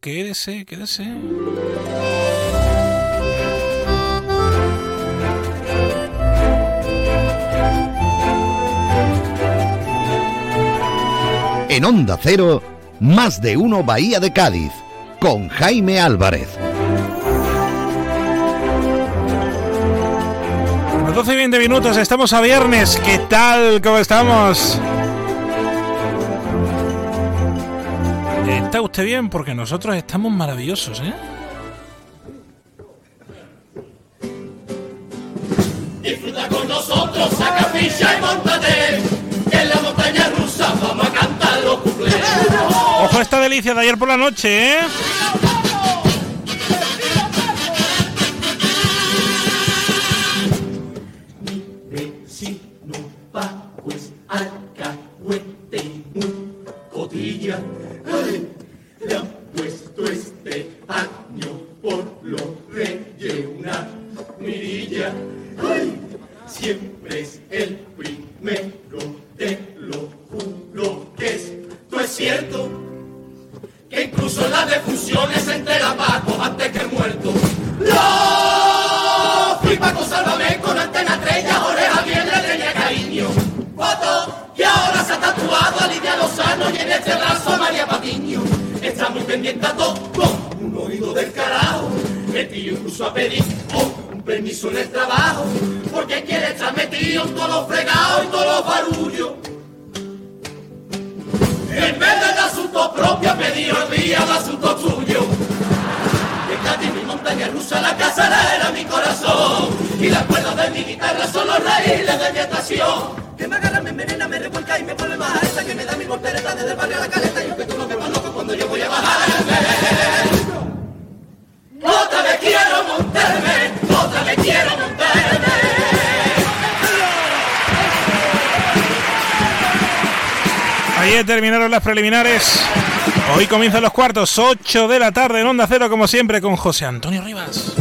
Quédese, quédese. En Onda Cero, más de uno Bahía de Cádiz, con Jaime Álvarez. Los 12 y 20 minutos, estamos a viernes. ¿Qué tal? ¿Cómo estamos? ¿Está usted bien? Porque nosotros estamos maravillosos, ¿eh? Disfruta con nosotros, saca ficha y montate. En la montaña rusa vamos a cantar los cuplés. Ojo esta delicia de ayer por la noche, ¿eh? Preliminares. Hoy comienzan los cuartos, 8 de la tarde en Onda Cero, como siempre, con José Antonio Rivas.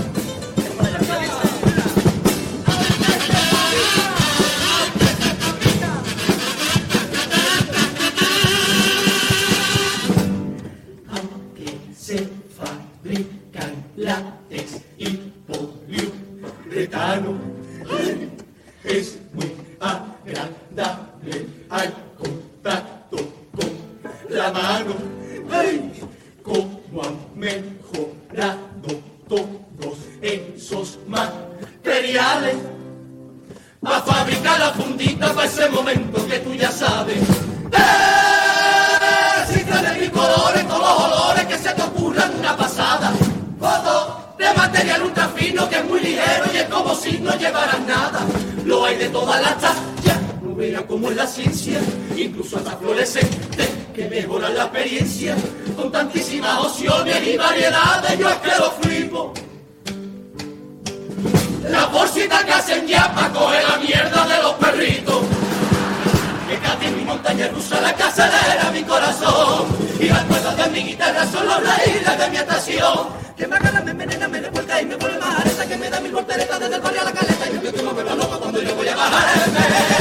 Esos materiales para fabricar la fundita para ese momento que tú ya sabes. ¡Eh! De mil colores, todos los olores que se te ocurran una pasada. Foto de material ultra fino que es muy ligero y es como si no llevaran nada. Lo hay de todas las tallas, no vean como es la ciencia, incluso hasta fluorescentes que mejoran la experiencia. Con tantísimas opciones y variedades, yo es que lo flipo. La bolsita que hacen ya para coger la mierda de los perritos. Que Cádiz, mi montaña rusa, la casadera, mi corazón. Y las cuerdas de mi guitarra son los raíles de mi estación. Que me agarra, me y me pone más areta. Que me da mi voltereta desde el barrio a la caleta. Y yo me va loco cuando yo voy a bajarme.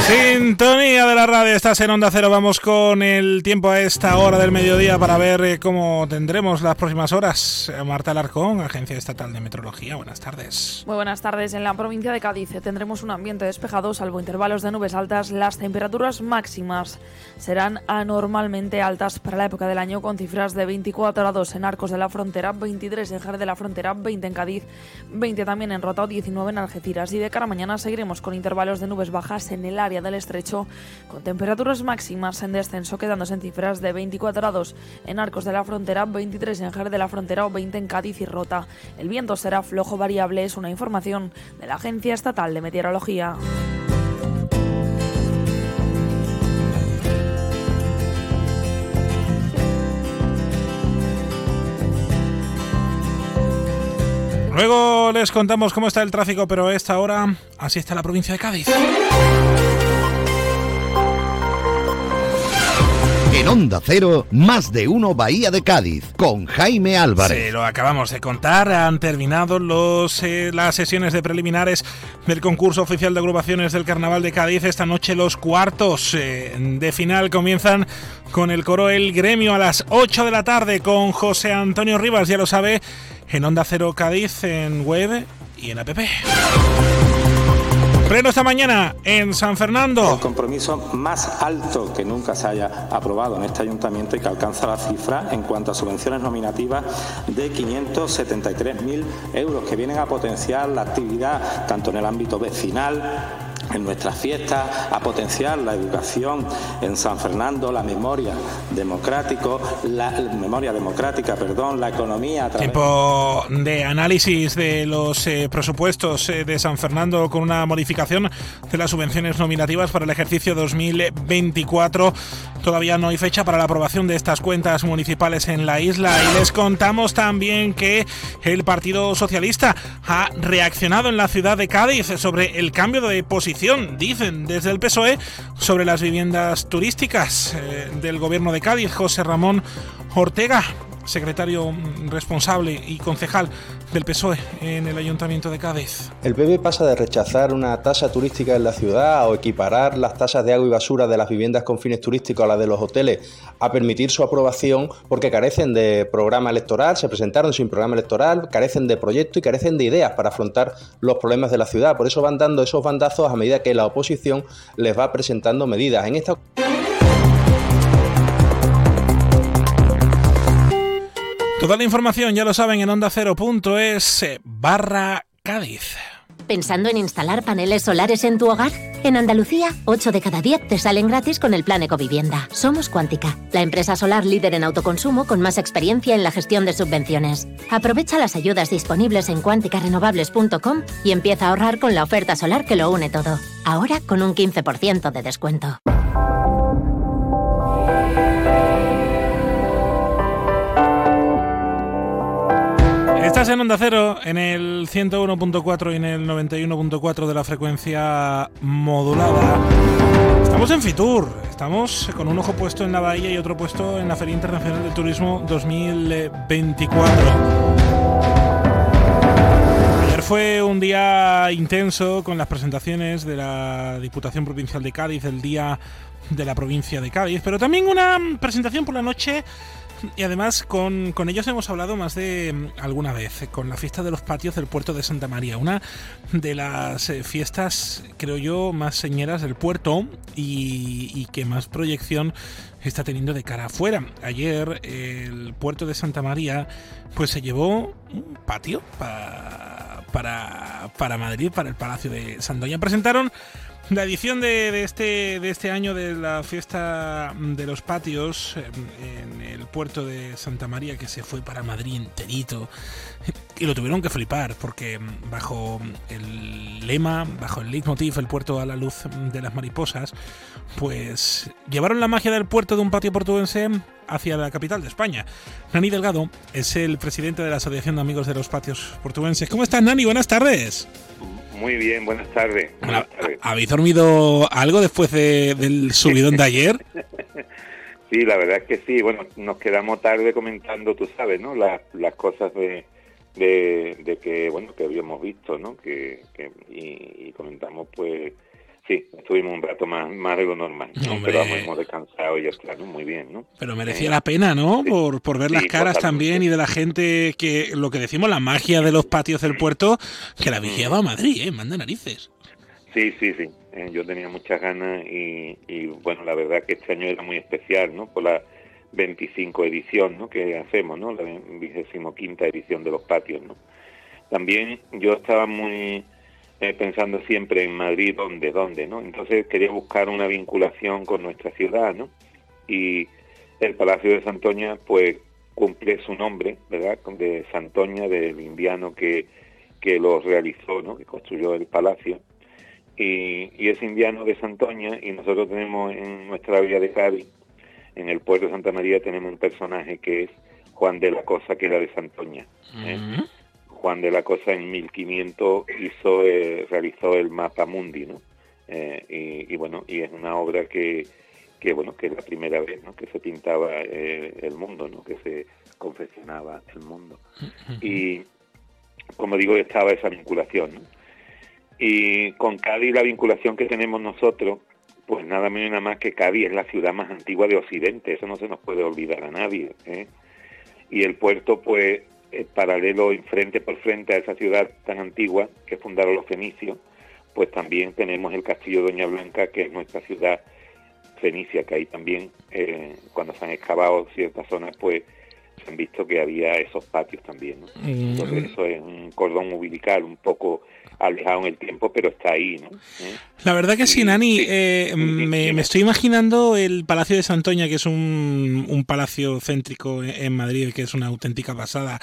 Sintonía de la radio, estás en Onda Cero. Vamos con el tiempo a esta hora del mediodía para ver eh, cómo tendremos las próximas horas. Eh, Marta Alarcón, Agencia Estatal de Meteorología. Buenas tardes. Muy buenas tardes. En la provincia de Cádiz tendremos un ambiente despejado, salvo intervalos de nubes altas. Las temperaturas máximas serán anormalmente altas para la época del año, con cifras de 24 grados en Arcos de la Frontera, 23 en Jerez de la Frontera, 20 en Cádiz, 20 también en Rota, 19 en Algeciras. Y de cara a mañana seguiremos con intervalos de nubes bajas en el área del estrecho, con temperaturas máximas en descenso, quedándose en cifras de 24 grados en Arcos de la Frontera, 23 en Jerez de la Frontera o 20 en Cádiz y Rota. El viento será flojo variable, es una información de la Agencia Estatal de Meteorología. Luego les contamos cómo está el tráfico, pero a esta hora así está la provincia de Cádiz. En Onda Cero, más de uno Bahía de Cádiz, con Jaime Álvarez. Se lo acabamos de contar, han terminado los, eh, las sesiones de preliminares del concurso oficial de agrupaciones del Carnaval de Cádiz. Esta noche los cuartos eh, de final comienzan con el coro El Gremio a las 8 de la tarde con José Antonio Rivas, ya lo sabe, en Onda Cero Cádiz, en web y en app. Pleno esta mañana en San Fernando. El compromiso más alto que nunca se haya aprobado en este ayuntamiento y que alcanza la cifra en cuanto a subvenciones nominativas de 573.000 euros que vienen a potenciar la actividad tanto en el ámbito vecinal en nuestras fiestas, a potenciar la educación en San Fernando, la memoria democrático, la memoria democrática, perdón, la economía. Tiempo de análisis de los eh, presupuestos eh, de San Fernando con una modificación de las subvenciones nominativas para el ejercicio 2024. Todavía no hay fecha para la aprobación de estas cuentas municipales en la isla. Y les contamos también que el Partido Socialista ha reaccionado en la ciudad de Cádiz sobre el cambio de posición dicen desde el PSOE, sobre las viviendas turísticas eh, del gobierno de Cádiz, José Ramón Ortega secretario responsable y concejal del PSOE en el Ayuntamiento de Cádiz. El PP pasa de rechazar una tasa turística en la ciudad o equiparar las tasas de agua y basura de las viviendas con fines turísticos a las de los hoteles a permitir su aprobación porque carecen de programa electoral, se presentaron sin programa electoral, carecen de proyecto y carecen de ideas para afrontar los problemas de la ciudad. Por eso van dando esos bandazos a medida que la oposición les va presentando medidas. En esta Toda la información ya lo saben en onda ondacero.es barra Cádiz. ¿Pensando en instalar paneles solares en tu hogar? En Andalucía, 8 de cada 10 te salen gratis con el plan Ecovivienda. Somos Cuántica, la empresa solar líder en autoconsumo con más experiencia en la gestión de subvenciones. Aprovecha las ayudas disponibles en cuánticarenovables.com y empieza a ahorrar con la oferta solar que lo une todo. Ahora con un 15% de descuento. Estás en Onda Cero, en el 101.4 y en el 91.4 de la frecuencia modulada. Estamos en Fitur, estamos con un ojo puesto en la bahía y otro puesto en la Feria Internacional del Turismo 2024. Ayer fue un día intenso con las presentaciones de la Diputación Provincial de Cádiz, el Día de la Provincia de Cádiz, pero también una presentación por la noche y además con, ellos hemos hablado más de mm, alguna vez, con la fiesta de los patios del puerto de Santa María, una de las eh, fiestas, creo yo, más señeras del puerto y, que más proyección está teniendo de cara afuera. Ayer el puerto de Santa María pues se llevó un patio para, para, para Madrid, para el Palacio de Sandoña. Presentaron la edición de, este, de este año de la fiesta de los patios en, el puerto de Santa María, que se fue para Madrid enterito, y lo tuvieron que flipar, porque bajo el lema, bajo el leitmotiv, el puerto a la luz de las mariposas, pues llevaron la magia del puerto de un patio portuense hacia la capital de España. Nani Delgado es el presidente de la Asociación de Amigos de los Patios Portuenses. ¿Cómo estás, Nani? Buenas tardes. Muy bien, buenas tardes. ¿Habéis dormido algo después del subidón de ayer? sí, la verdad es que sí. Bueno, nos quedamos tarde comentando, tú sabes, ¿no? Las, las cosas de, de, que, bueno, que habíamos visto, ¿no? Que, y comentamos, pues, Sí, estuvimos un rato más, más de lo normal, pero hemos descansado y está, Muy bien, ¿no? Pero merecía la pena, ¿no? Por, por ver las caras también y de la gente que, lo que decimos, la magia de los patios del puerto, que la vigiaba a Madrid, ¿eh? Manda narices. Sí, sí, sí. Eh, yo tenía muchas ganas y, y, bueno, la verdad que este año era muy especial, ¿no? Por la 25 edición, ¿no? Que hacemos, ¿no? La 25 edición de los patios, ¿no? También yo estaba muy eh, pensando siempre en Madrid, ¿dónde, dónde, no? Entonces quería buscar una vinculación con nuestra ciudad, ¿no? Y el Palacio de Santoña, pues, cumple su nombre, ¿verdad? De Santoña, del indiano que, que lo realizó, ¿no? Que construyó el palacio. Y, y es indiano de Santoña y nosotros tenemos en nuestra vía de Cádiz, en el puerto de Santa María, tenemos un personaje que es Juan de la Cosa, que era de Santoña. ¿eh? Juan de la Cosa en 1500 hizo, eh, realizó el mapa mundi, ¿no? Eh, y, bueno, y es una obra que, que bueno, que es la primera vez ¿no? que se pintaba eh, el mundo, ¿no? que se confeccionaba el mundo. Y como digo, estaba esa vinculación. ¿no? Y con Cádiz la vinculación que tenemos nosotros, pues nada menos y nada más que Cádiz es la ciudad más antigua de Occidente, eso no se nos puede olvidar a nadie. ¿eh? Y el puerto, pues, es paralelo y frente por frente a esa ciudad tan antigua que fundaron los fenicios, pues también tenemos el castillo Doña Blanca, que es nuestra ciudad fenicia, que ahí también, eh, cuando se han excavado ciertas zonas, pues se han visto que había esos patios también. ¿no? Mm. Entonces eso es un cordón umbilical un poco alejado en el tiempo, pero está ahí. ¿no? ¿Eh? La verdad que sí, Y- Nani, sí. eh, Sí, sí, me, me estoy imaginando el Palacio de Santoña, que es un, un palacio céntrico en Madrid, que es una auténtica pasada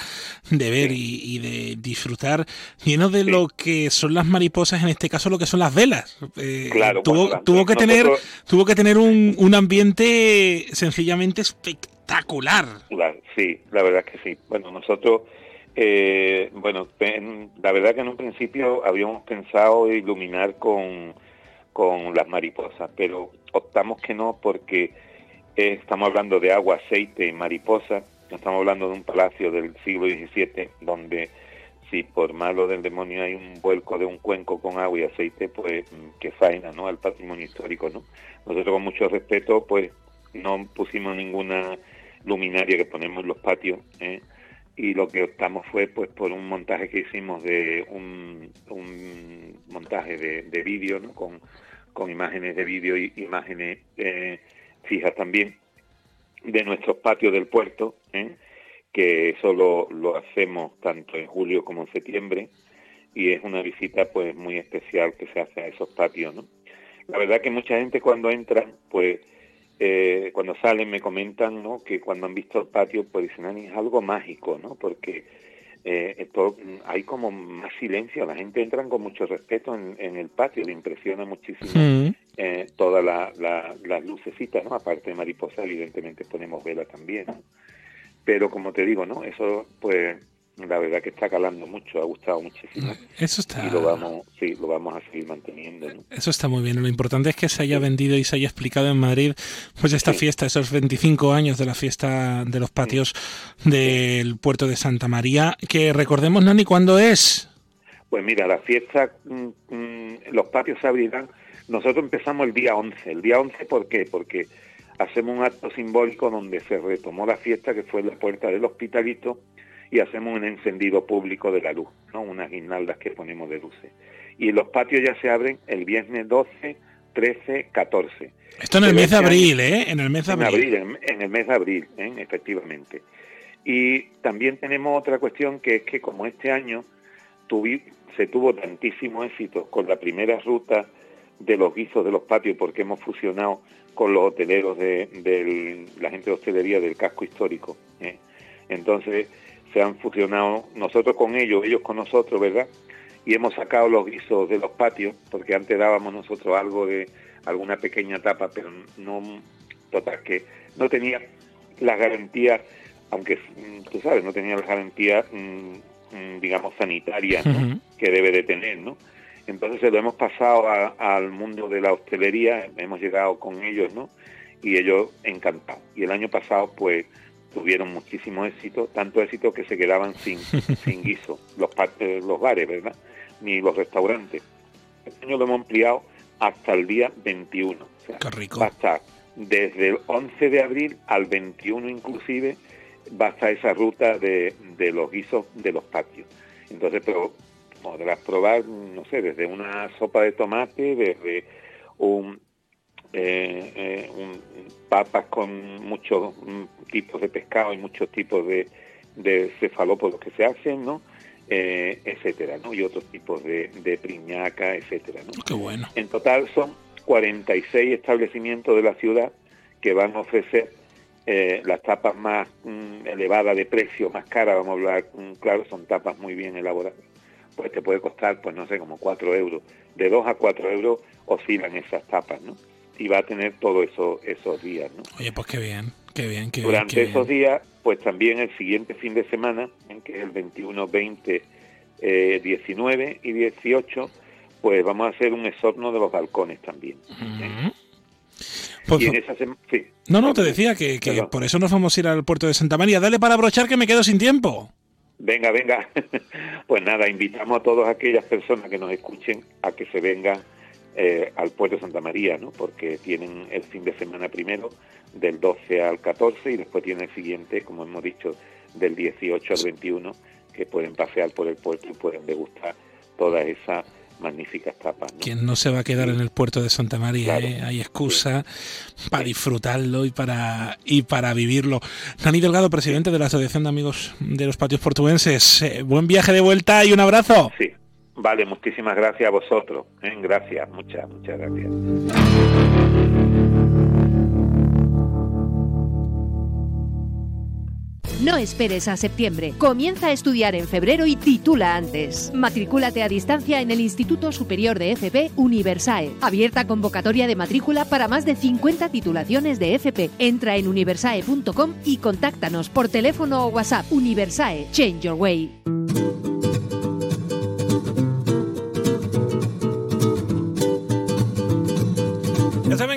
de ver y, y de disfrutar, lleno de Sí. lo que son las mariposas, en este caso lo que son las velas. Eh, Claro, tuvo, bueno, tuvo que tener, nosotros- tuvo que tener un, un ambiente sencillamente espectacular. La- sí, la verdad es que sí. Bueno, nosotros, eh, bueno, en- la verdad que en un principio habíamos pensado iluminar con, con las mariposas, pero optamos que no porque eh, estamos hablando de agua, aceite y mariposa. No estamos hablando de un palacio del siglo XVII donde si por malo del demonio hay un vuelco de un cuenco con agua y aceite, pues mm, que faena, ¿no? Al patrimonio histórico, ¿no? Nosotros con mucho respeto, pues no pusimos ninguna luminaria que ponemos los patios, ¿eh? y lo que optamos fue pues por un montaje que hicimos de un, un montaje de, de vídeo, ¿no? Con, con imágenes de vídeo y imágenes eh, fijas también de nuestros patios del puerto, ¿eh? que eso lo, lo hacemos tanto en julio como en septiembre y es una visita pues muy especial que se hace a esos patios, ¿no? La verdad que mucha gente cuando entra, pues eh, cuando salen me comentan, ¿no? Que cuando han visto el patio, pues dicen, "Ani, es algo mágico, ¿no? Porque eh, esto, mm, hay como más silencio, la gente entra con mucho respeto en, en el patio, le impresiona muchísimo Mm. eh, todas la, la- las lucecitas, ¿no? Aparte de mariposa, evidentemente ponemos vela también, ¿no? Pero como te digo, ¿no? Eso, pues, la verdad que está calando mucho, ha gustado muchísimo Eso está. y lo vamos, sí, lo vamos a seguir manteniendo, ¿no? Eso está muy bien. Lo importante es que se haya vendido y se haya explicado en Madrid, pues esta Sí. fiesta, esos 25 años de la fiesta de los patios del puerto de Santa María, que recordemos, Nani, ¿cuándo es? Pues mira, la fiesta, mm, mm, los patios se abrirán. Nosotros empezamos el día 11. El día 11, ¿por qué? Porque hacemos un acto simbólico donde se retomó la fiesta, que fue en la puerta del hospitalito, y hacemos un encendido público de la luz, ¿no? Unas guirnaldas que ponemos de luces. Y los patios ya se abren el viernes 12, 13, 14. Esto en el Pero mes de año- abril, ¿eh? En el mes de abril. abril, en, en el mes de abril, ¿eh? efectivamente. Y también tenemos otra cuestión que es que como este año tuvi- se tuvo tantísimo éxito con la primera ruta de los guisos de los patios porque hemos fusionado con los hoteleros de, la gente de hostelería del casco histórico. ¿eh? Entonces se han fusionado nosotros con ellos, ellos con nosotros, ¿verdad? Y hemos sacado los guisos de los patios porque antes dábamos nosotros algo de alguna pequeña tapa, pero no, total, que no tenía las garantías, aunque mm, tú sabes, no tenía las garantías, mm, mm, digamos, sanitarias que debe de tener, ¿no? Entonces se lo hemos pasado a- al mundo de la hostelería, hemos llegado con ellos, ¿no? Y ellos encantados. Y el año pasado, pues, tuvieron muchísimo éxito, tanto éxito que se quedaban sin, sin guiso, los, los bares, ¿verdad? Ni los restaurantes. Este año lo hemos ampliado hasta el día 21. O sea, Qué rico. va a estar desde el 11 de abril al 21 inclusive, va a estar esa ruta de, de los guisos de los patios. Entonces, pero podrás probar, no sé, desde una sopa de tomate, desde un, eh, eh, un- papas con muchos mm, tipos de pescado y muchos tipos de, de cefalópodos que se hacen, ¿no? Eh, etcétera, ¿no? Y otros tipos de, de priñaca, etcétera, ¿no? Qué bueno. En total son 46 establecimientos de la ciudad que van a ofrecer eh, las tapas más mm, elevadas de precio, más caras, vamos a hablar, mm, claro, son tapas muy bien elaboradas. Pues te puede costar, pues no sé, como 4 euros. De 2 a 4 euros oscilan esas tapas, ¿no? Y va a tener todos eso, esos días, ¿no? Oye, pues qué bien, qué bien, qué bien. Durante qué esos bien. días, pues también el siguiente fin de semana, en que es el 21, 20, eh, 19 y 18, pues vamos a hacer un exorno de los balcones también. Pues y en fu- esa sí. No, no, te decía que, que por eso nos vamos a ir al puerto de Santa María. Dale para abrochar que me quedo sin tiempo. Venga, venga. Pues nada, invitamos a todas aquellas personas que nos escuchen a que se vengan eh, al puerto de Santa María, ¿no? Porque tienen el fin de semana primero, del 12 al 14, y después tienen el siguiente, como hemos dicho, del 18 al 21, que pueden pasear por el puerto y pueden degustar todas esas magníficas tapas, ¿no? Quien no se va a quedar en el puerto de Santa María, Claro. ¿eh? hay excusa para disfrutarlo y para y para vivirlo. Dani Delgado, presidente de la Asociación de Amigos de los Patios Portuenses. eh, buen viaje de vuelta y un abrazo. Sí. Vale, muchísimas gracias a vosotros. ¿eh? Gracias, muchas, muchas gracias. No esperes a septiembre. Comienza a estudiar en febrero y titula antes. Matrículate a distancia en el Instituto Superior de FP Universae. Abierta convocatoria de matrícula para más de 50 titulaciones de FP. Entra en universae.com y contáctanos por teléfono o WhatsApp. Universae. Change your way.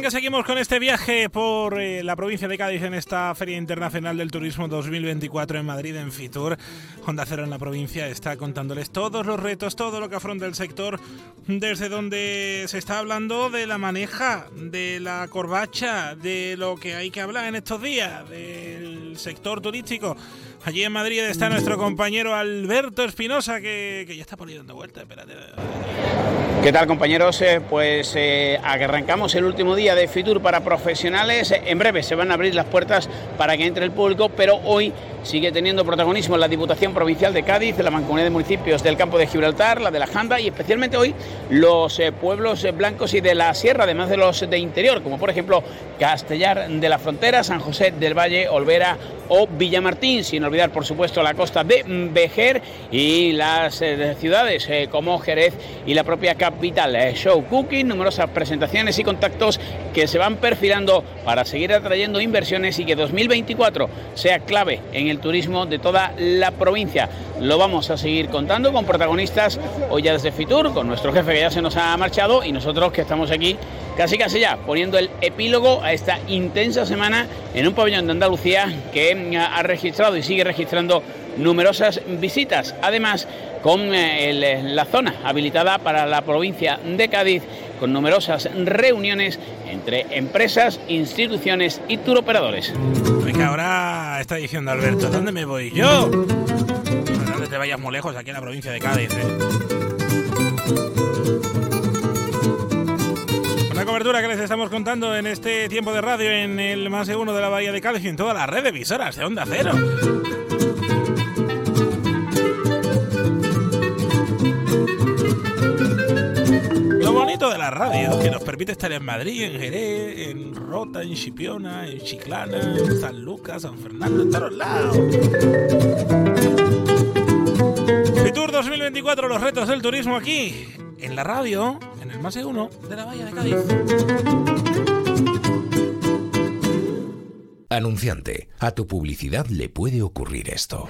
Que seguimos con este viaje por eh, la provincia de Cádiz en esta Feria Internacional del Turismo 2024 en Madrid, en Fitur. Honda Cero en la provincia está contándoles todos los retos, todo lo que afronta el sector, desde donde se está hablando de la maneja, de la corbacha, de lo que hay que hablar en estos días, del sector turístico. Allí en Madrid está nuestro compañero Alberto Espinosa, que, que ya está por ahí dando. Espérate. ¿Qué tal compañeros? Eh, Pues eh, arrancamos el último día de Fitur para profesionales. En breve se van a abrir las puertas para que entre el público, pero hoy sigue teniendo protagonismo la Diputación Provincial de Cádiz, la Mancomunidad de Municipios del Campo de Gibraltar, la de la Janda y especialmente hoy los eh, pueblos blancos y de la Sierra, además de los de interior, como por ejemplo Castellar de la Frontera, San José del Valle, Olvera o Villamartín, sin olvidar por supuesto la costa de Vejer y las ciudades como Jerez y la propia capital. Eh, show cooking, numerosas presentaciones y contactos que se van perfilando para seguir atrayendo inversiones y que 2024 sea clave en el turismo de toda la provincia. Lo vamos a seguir contando con protagonistas hoy ya desde Fitur, con nuestro jefe que ya se nos ha marchado y nosotros que estamos aquí casi casi ya poniendo el epílogo a esta intensa semana en un pabellón de Andalucía que ha registrado y sigue registrando numerosas visitas. Además, con eh, el- la zona habilitada para la provincia de Cádiz, con numerosas reuniones entre empresas, instituciones y turoperadores. Venga, ahora está diciendo Alberto, ¿dónde me voy yo? No te vayas muy lejos, aquí en la provincia de Cádiz. ¿eh? Una cobertura que les estamos contando en este tiempo de radio en el más de uno de la Bahía de Cádiz y en toda la red de emisoras de Onda Cero. Bonito de la radio, que nos permite estar en Madrid, en Jerez, en Rota, en Chipiona, en Chiclana, en San Lucas, San Fernando, en todos lados. Fitur 2024, los retos del turismo aquí, en la radio, en el más de uno de la Bahía de Cádiz. Anunciante, a tu publicidad le puede ocurrir esto.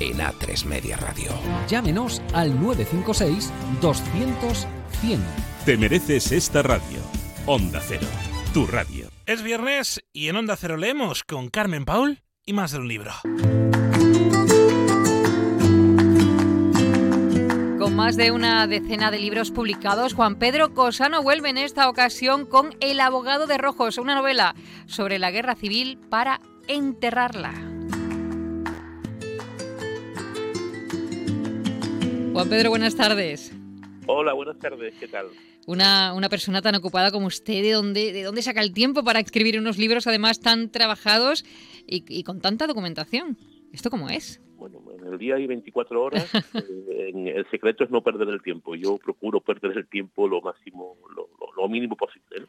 en A3 Media Radio. Llámenos al 956 200 100. Te mereces esta radio. Onda Cero, tu radio. Es viernes y en Onda Cero leemos con Carmen Paul y más de un libro. Con más de una decena de libros publicados, Juan Pedro Cosano vuelve en esta ocasión con El abogado de Rojos, una novela sobre la guerra civil para enterrarla. Juan Pedro, buenas tardes. Hola, buenas tardes, ¿qué tal? Una, una persona tan ocupada como usted, ¿de dónde, ¿de dónde saca el tiempo para escribir unos libros además tan trabajados y, y con tanta documentación? ¿Esto cómo es? Bueno, en el día hay 24 horas, eh, en- el secreto es no perder el tiempo. Yo procuro perder el tiempo lo máximo, lo, lo- lo mínimo posible. ¿no?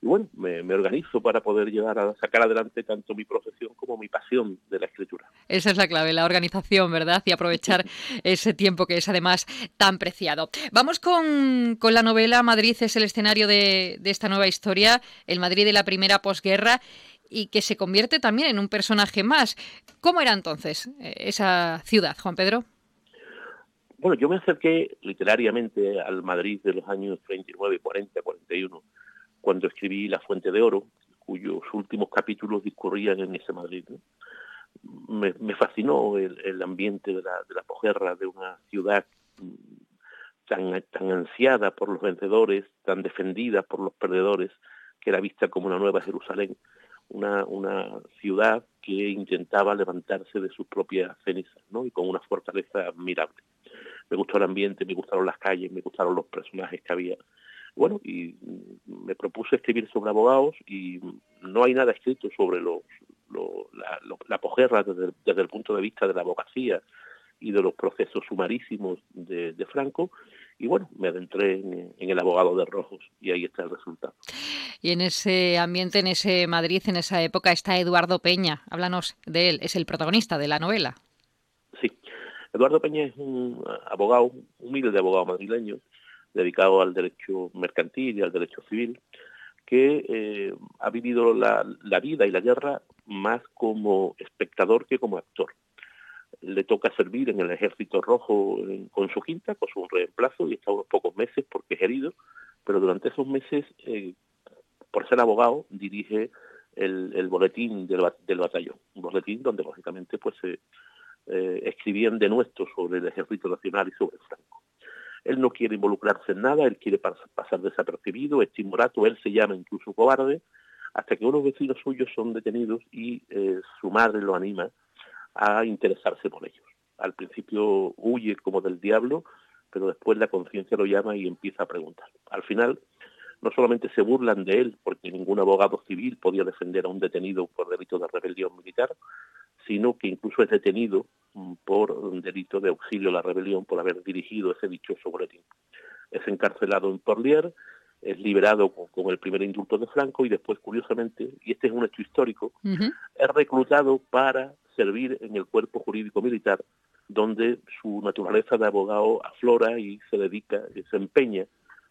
Y bueno, me, me organizo para poder llegar a sacar adelante tanto mi profesión como mi pasión de la escritura. Esa es la clave, la organización, ¿verdad? Y aprovechar ese tiempo que es además tan preciado. Vamos con, con la novela Madrid es el escenario de, de esta nueva historia, el Madrid de la primera posguerra y que se convierte también en un personaje más. ¿Cómo era entonces eh, esa ciudad, Juan Pedro? Bueno, yo me acerqué literariamente al Madrid de los años 39, 40, 41, cuando escribí La Fuente de Oro, cuyos últimos capítulos discurrían en ese Madrid. Me, fascinó el, ambiente de la, de la posguerra, de una ciudad tan, tan ansiada por los vencedores, tan defendida por los perdedores, que era vista como una nueva Jerusalén una, una ciudad que intentaba levantarse de sus propias cenizas, ¿no? Y con una fortaleza admirable. Me gustó el ambiente, me gustaron las calles, me gustaron los personajes que había. Bueno, y me propuse escribir sobre abogados y no hay nada escrito sobre los, la, la posguerra desde, desde, el punto de vista de la abogacía y de los procesos sumarísimos de, de Franco y bueno, me adentré en, el abogado de Rojos y ahí está el resultado. Y en ese ambiente, en ese Madrid, en esa época, está Eduardo Peña. Háblanos de él, es el protagonista de la novela. Sí, Eduardo Peña es un abogado, humilde abogado madrileño, dedicado al derecho mercantil y al derecho civil, que eh, ha vivido la, vida y la guerra más como espectador que como actor le toca servir en el Ejército Rojo con su quinta, con su reemplazo, y está unos pocos meses porque es herido, pero durante esos meses, eh, por ser abogado, dirige el, boletín del, batallón, un boletín donde lógicamente pues se eh, escribían de nuestro sobre el Ejército Nacional y sobre Franco. Él no quiere involucrarse en nada, él quiere pasar desapercibido, es timorato, él se llama incluso cobarde, hasta que unos vecinos suyos son detenidos y eh, su madre lo anima a interesarse por ellos. Al principio huye como del diablo, pero después la conciencia lo llama y empieza a preguntar. Al final, no solamente se burlan de él, porque ningún abogado civil podía defender a un detenido por delito de rebelión militar, sino que incluso es detenido mm, por un delito de auxilio a la rebelión por haber dirigido ese dichoso boletín. Es encarcelado en Porlier, es liberado con, el primer indulto de Franco y después, curiosamente, y este es un hecho histórico, es reclutado para servir en el cuerpo jurídico militar, donde su naturaleza de abogado aflora y se dedica, se empeña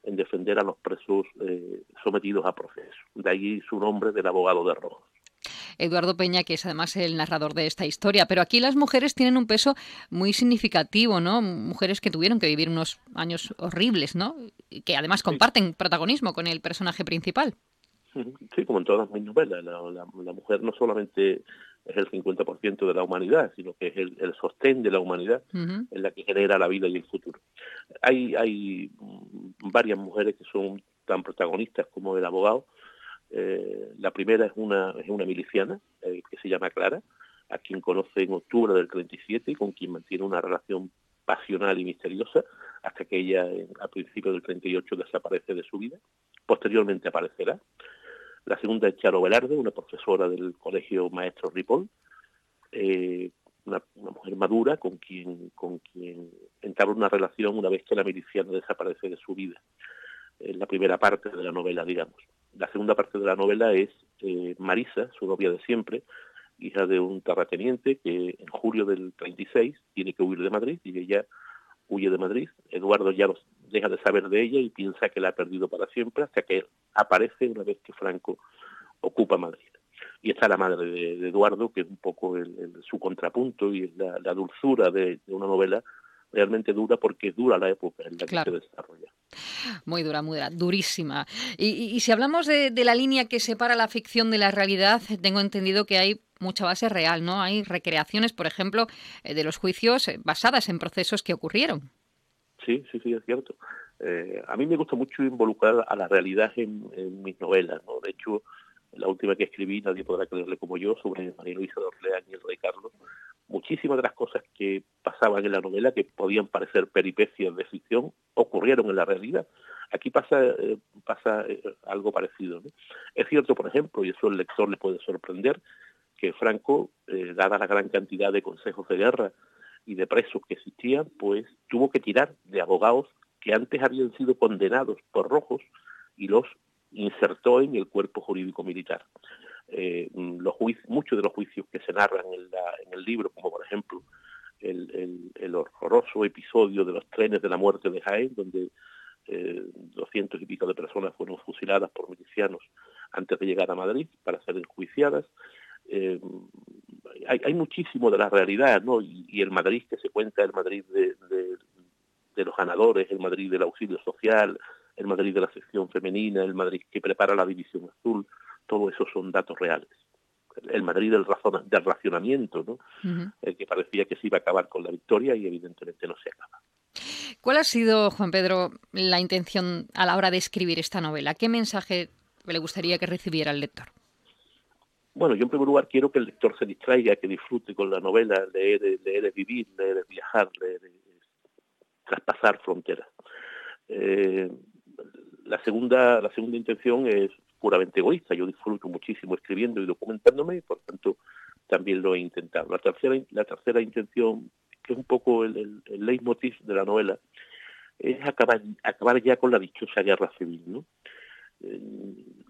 en defender a los presos eh, sometidos a proceso. De ahí su nombre del abogado de rojos. Eduardo Peña, que es además el narrador de esta historia. Pero aquí las mujeres tienen un peso muy significativo, ¿no? Mujeres que tuvieron que vivir unos años horribles, ¿no? Y que además comparten protagonismo con el personaje principal. Sí, como en todas mis novelas. la mujer no solamente es el 50% de la humanidad, sino que es el, sostén de la humanidad, en la que genera la vida y el futuro. Hay, hay varias mujeres que son tan protagonistas como el abogado. Eh, la primera es una, es una miliciana eh, que se llama Clara, a quien conoce en octubre del 37 y con quien mantiene una relación pasional y misteriosa hasta que ella a principios del 38 desaparece de su vida. Posteriormente aparecerá. La segunda es Charo Velarde, una profesora del Colegio Maestro Ripoll, eh, una, mujer madura con quien, con quien entabla una relación una vez que la miliciana desaparece de su vida. En la primera parte de la novela, digamos. La segunda parte de la novela es eh, Marisa, su novia de siempre, hija de un terrateniente que en julio del 36 tiene que huir de Madrid y ella huye de Madrid. Eduardo ya deja de saber de ella y piensa que la ha perdido para siempre hasta que aparece una vez que Franco ocupa Madrid. Y está la madre de, Eduardo, que es un poco su contrapunto y es la, dulzura de, una novela realmente dura porque dura la época en la que se desarrolla. Muy dura, muy dura, durísima. Y, si hablamos de, la línea que separa la ficción de la realidad, tengo entendido que hay mucha base real, ¿no? Hay recreaciones, por ejemplo, eh, de los juicios eh, basadas en procesos que ocurrieron. Sí, sí, sí, es cierto. Eh, a mí me gusta mucho involucrar a la realidad en, mis novelas, ¿no? De hecho, la última que escribí, nadie podrá creerle como yo, sobre María Luisa de y el rey Carlos, muchísimas de las cosas que pasaban en la novela, que podían parecer peripecias de ficción, ocurrieron en la realidad. Aquí pasa, pasa algo parecido. Es cierto, por ejemplo, y eso el lector le puede sorprender, que Franco, dada la gran cantidad de consejos de guerra y de presos que existían, pues tuvo que tirar de abogados que antes habían sido condenados por rojos y los insertó en el cuerpo jurídico militar. eh, muchos de los juicios que se narran en, el libro, como por ejemplo el, horroroso episodio de los trenes de la muerte de Jaén, donde eh, doscientos y pico de personas fueron fusiladas por milicianos antes de llegar a Madrid para ser enjuiciadas. Eh, hay, muchísimo de la realidad, ¿no? Y, el Madrid que se cuenta, el Madrid de, de, los ganadores, el Madrid del auxilio social, el Madrid de la sección femenina, el Madrid que prepara la división azul, todo eso son datos reales. El Madrid del, del racionamiento, ¿no? El que parecía que se iba a acabar con la victoria y evidentemente no se acaba. ¿Cuál ha sido, Juan Pedro, la intención a la hora de escribir esta novela? ¿Qué mensaje le gustaría que recibiera el lector? Bueno, yo en primer lugar quiero que el lector se distraiga, que disfrute con la novela, leer, leer vivir, leer viajar, leer traspasar fronteras. Eh, la segunda, la segunda intención es puramente egoísta. Yo disfruto muchísimo escribiendo y documentándome y por tanto también lo he intentado. La tercera, la tercera intención, que es un poco el, el, leitmotiv de la novela, es acabar, acabar ya con la dichosa guerra civil. ¿no?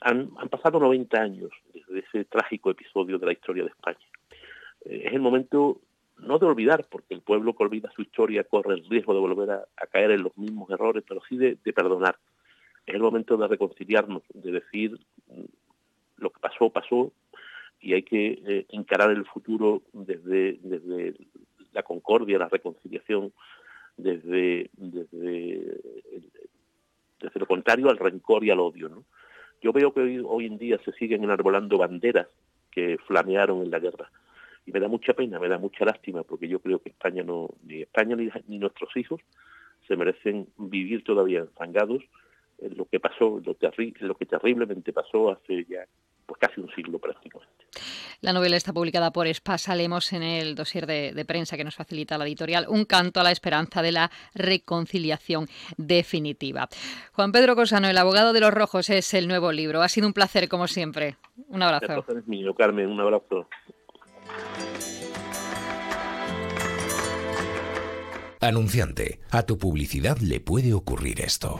Han, han, pasado 90 años desde ese trágico episodio de la historia de España. Eh, es el momento no de olvidar, porque el pueblo que olvida su historia corre el riesgo de volver a, caer en los mismos errores, pero sí de, perdonar. Es el momento de reconciliarnos, de decir mm, lo que pasó, pasó, y hay que eh, encarar el futuro desde, la concordia, la reconciliación, desde, desde, desde lo contrario al rencor y al odio. ¿no? Yo veo que hoy, hoy en día se siguen enarbolando banderas que flamearon en la guerra y me da mucha pena, me da mucha lástima, porque yo creo que España no, ni España ni, nuestros hijos se merecen vivir todavía enfangados en lo que pasó, lo, lo que terriblemente pasó hace ya pues casi un siglo prácticamente. La novela está publicada por Espasa. Leemos en el dossier de, de, prensa que nos facilita la editorial un canto a la esperanza de la reconciliación definitiva. Juan Pedro Cosano, el abogado de los rojos, es el nuevo libro. Ha sido un placer, como siempre. Un abrazo. El placer es mío, Carmen. Un abrazo. Anunciante, a tu publicidad le puede ocurrir esto.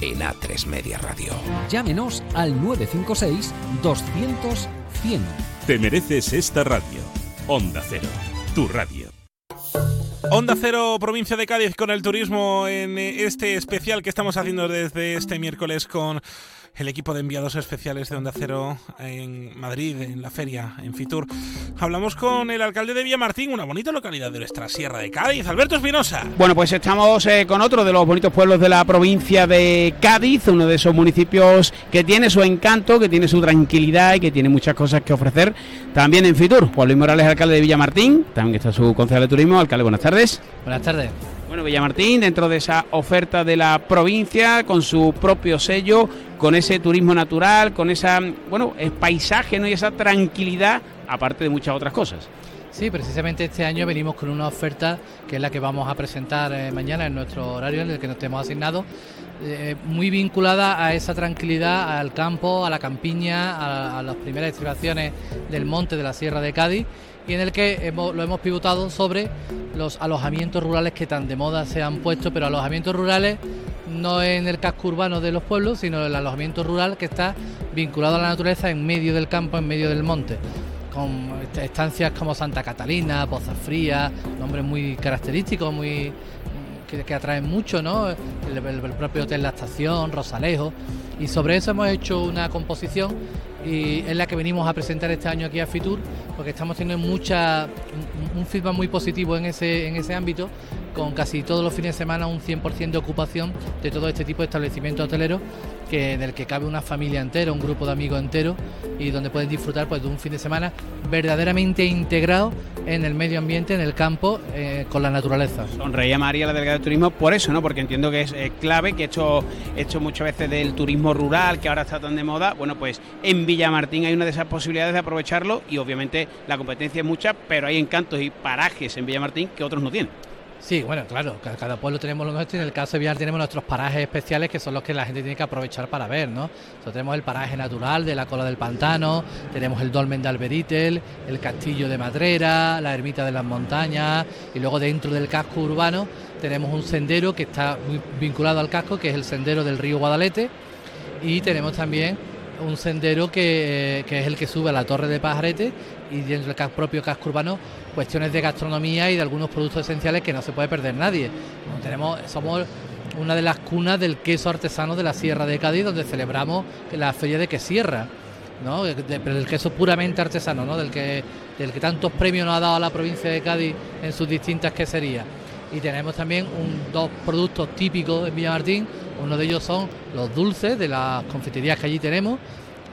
en A3 Media Radio. Llámenos al 956 200 100. Te mereces esta radio. Onda Cero, tu radio. Onda Cero, provincia de Cádiz, con el turismo en este especial que estamos haciendo desde este miércoles con el equipo de enviados especiales de Onda Cero en Madrid, en la feria, en Fitur. Hablamos con el alcalde de Villamartín, una bonita localidad de nuestra Sierra de Cádiz, Alberto Espinosa. Bueno, pues estamos eh, con otro de los bonitos pueblos de la provincia de Cádiz, uno de esos municipios que tiene su encanto, que tiene su tranquilidad y que tiene muchas cosas que ofrecer también en Fitur. Juan Luis Morales, alcalde de Villamartín, también está su concejal de turismo. Alcalde, buenas tardes. Buenas tardes. Bueno, Villamartín, dentro de esa oferta de la provincia, con su propio sello, con ese turismo natural, con esa, bueno, el paisaje ¿no? y esa tranquilidad, aparte de muchas otras cosas. Sí, precisamente este año venimos con una oferta que es la que vamos a presentar eh, mañana en nuestro horario en el que nos tenemos asignado, eh, muy vinculada a esa tranquilidad, al campo, a la campiña, a, a las primeras estribaciones del monte de la Sierra de Cádiz y en el que lo hemos pivotado sobre los alojamientos rurales que tan de moda se han puesto, pero alojamientos rurales no en el casco urbano de los pueblos, sino el alojamiento rural que está vinculado a la naturaleza en medio del campo, en medio del monte con estancias como Santa Catalina, Pozas Frías, nombres muy característicos, muy que, atraen mucho, ¿no? El, propio Hotel La Estación, Rosalejo, y sobre eso hemos hecho una composición y es la que venimos a presentar este año aquí a Fitur, porque estamos teniendo mucha, un, feedback muy positivo en ese, en ese ámbito, con casi todos los fines de semana un 100% de ocupación de todo este tipo de establecimientos hoteleros que, en el que cabe una familia entera, un grupo de amigos entero y donde pueden disfrutar pues, de un fin de semana verdaderamente integrado en el medio ambiente, en el campo, eh, con la naturaleza. Sonreía María, la delegada de turismo, por eso, ¿no? Porque entiendo que es clave, que he hecho, he hecho muchas veces del turismo rural, que ahora está tan de moda. Bueno, pues en Villamartín hay una de esas posibilidades de aprovecharlo y obviamente la competencia es mucha, pero hay encantos y parajes en Villamartín que otros no tienen. Sí, bueno, claro, cada pueblo tenemos lo nuestro y en el caso de Villar tenemos nuestros parajes especiales que son los que la gente tiene que aprovechar para ver, ¿no? tenemos el paraje natural de la cola del pantano, tenemos el dolmen de Alberitel, el castillo de Madrera, la ermita de las montañas y luego dentro del casco urbano tenemos un sendero que está muy vinculado al casco, que es el sendero del río Guadalete y tenemos también un sendero que, que, es el que sube a la Torre de Pajarete y dentro del propio casco urbano cuestiones de gastronomía y de algunos productos esenciales que no se puede perder nadie. tenemos, somos una de las cunas del queso artesano de la Sierra de Cádiz, donde celebramos la feria de quesierra, ¿no? el queso puramente artesano, ¿no? del, que, del que tantos premios nos ha dado a la provincia de Cádiz en sus distintas queserías. Y tenemos también dos productos típicos en Villamartín, uno de ellos son los dulces de las confiterías que allí tenemos.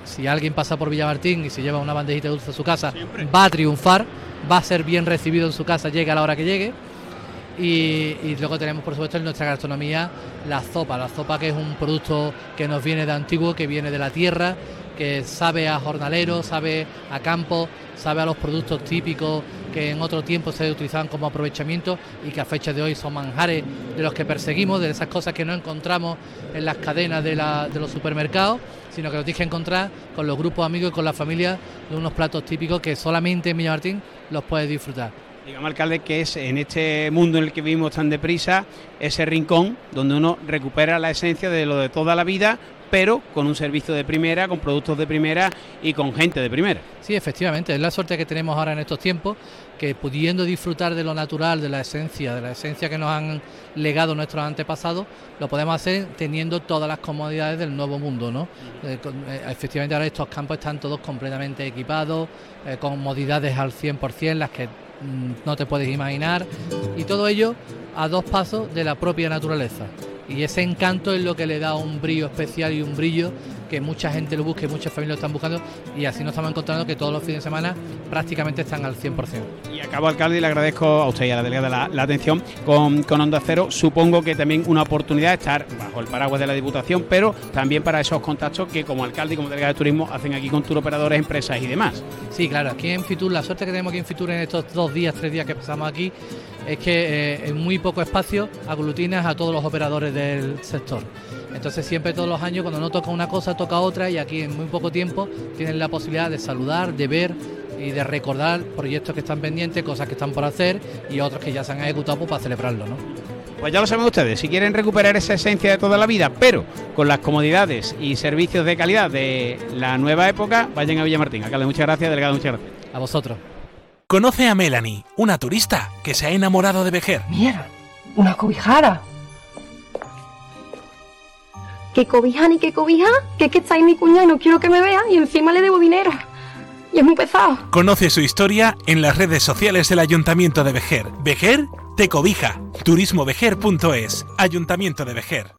Si alguien pasa por Villamartín y se lleva una bandejita de dulce a su casa, va a triunfar va a ser bien recibido en su casa, llegue a la hora que llegue. Y, luego tenemos, por supuesto, en nuestra gastronomía la sopa. La sopa que es un producto que nos viene de antiguo, que viene de la tierra, que sabe a jornalero, sabe a campo, sabe a los productos típicos que en otro tiempo se utilizaban como aprovechamiento y que a fecha de hoy son manjares de los que perseguimos, de esas cosas que no encontramos en las cadenas de, los supermercados, sino que los que encontrar con los grupos amigos y con la familia de unos platos típicos que solamente en Martín los puedes disfrutar. Digamos, alcalde, que es en este mundo en el que vivimos tan deprisa, ese rincón donde uno recupera la esencia de lo de toda la vida, pero con un servicio de primera, con productos de primera y con gente de primera. Sí, efectivamente, es la suerte que tenemos ahora en estos tiempos, que pudiendo disfrutar de lo natural, de la esencia, de la esencia que nos han legado nuestros antepasados, lo podemos hacer teniendo todas las comodidades del nuevo mundo, ¿no? Eh, eh, efectivamente ahora estos campos están todos completamente equipados, eh, con comodidades al 100%, las que no te puedes imaginar, y todo ello a dos pasos de la propia naturaleza. Y ese encanto es lo que le da un brillo especial y un brillo que mucha gente lo busca y muchas familias lo están buscando y así nos estamos encontrando que todos los fines de semana prácticamente están al 100%. Y acabo alcalde y le agradezco a usted y a la delegada la, atención con, con, Onda Cero. Supongo que también una oportunidad de estar bajo el paraguas de la Diputación, pero también para esos contactos que como alcalde y como delegada de turismo hacen aquí con turoperadores, empresas y demás. Sí, claro, aquí en Fitur, la suerte que tenemos aquí en Fitur en estos dos días, tres días que pasamos aquí, es que eh, en muy poco espacio aglutinas a todos los operadores del sector. Entonces siempre todos los años cuando no toca una cosa toca otra y aquí en muy poco tiempo tienen la posibilidad de saludar, de ver y de recordar proyectos que están pendientes, cosas que están por hacer y otros que ya se han ejecutado pues, para celebrarlo. ¿no? Pues ya lo saben ustedes, si quieren recuperar esa esencia de toda la vida, pero con las comodidades y servicios de calidad de la nueva época, vayan a Villamartín. Alcalde, muchas gracias, delegado, muchas gracias. A vosotros. Conoce a Melanie, una turista que se ha enamorado de Vejer. Mira, una cobijara. ¿Qué cobija ni qué cobija? Que es que está ahí mi cuñada y no quiero que me vea y encima le debo dinero. Y es muy pesado. Conoce su historia en las redes sociales del Ayuntamiento de Vejer. Vejer te cobija. Turismovejer.es. Ayuntamiento de Vejer.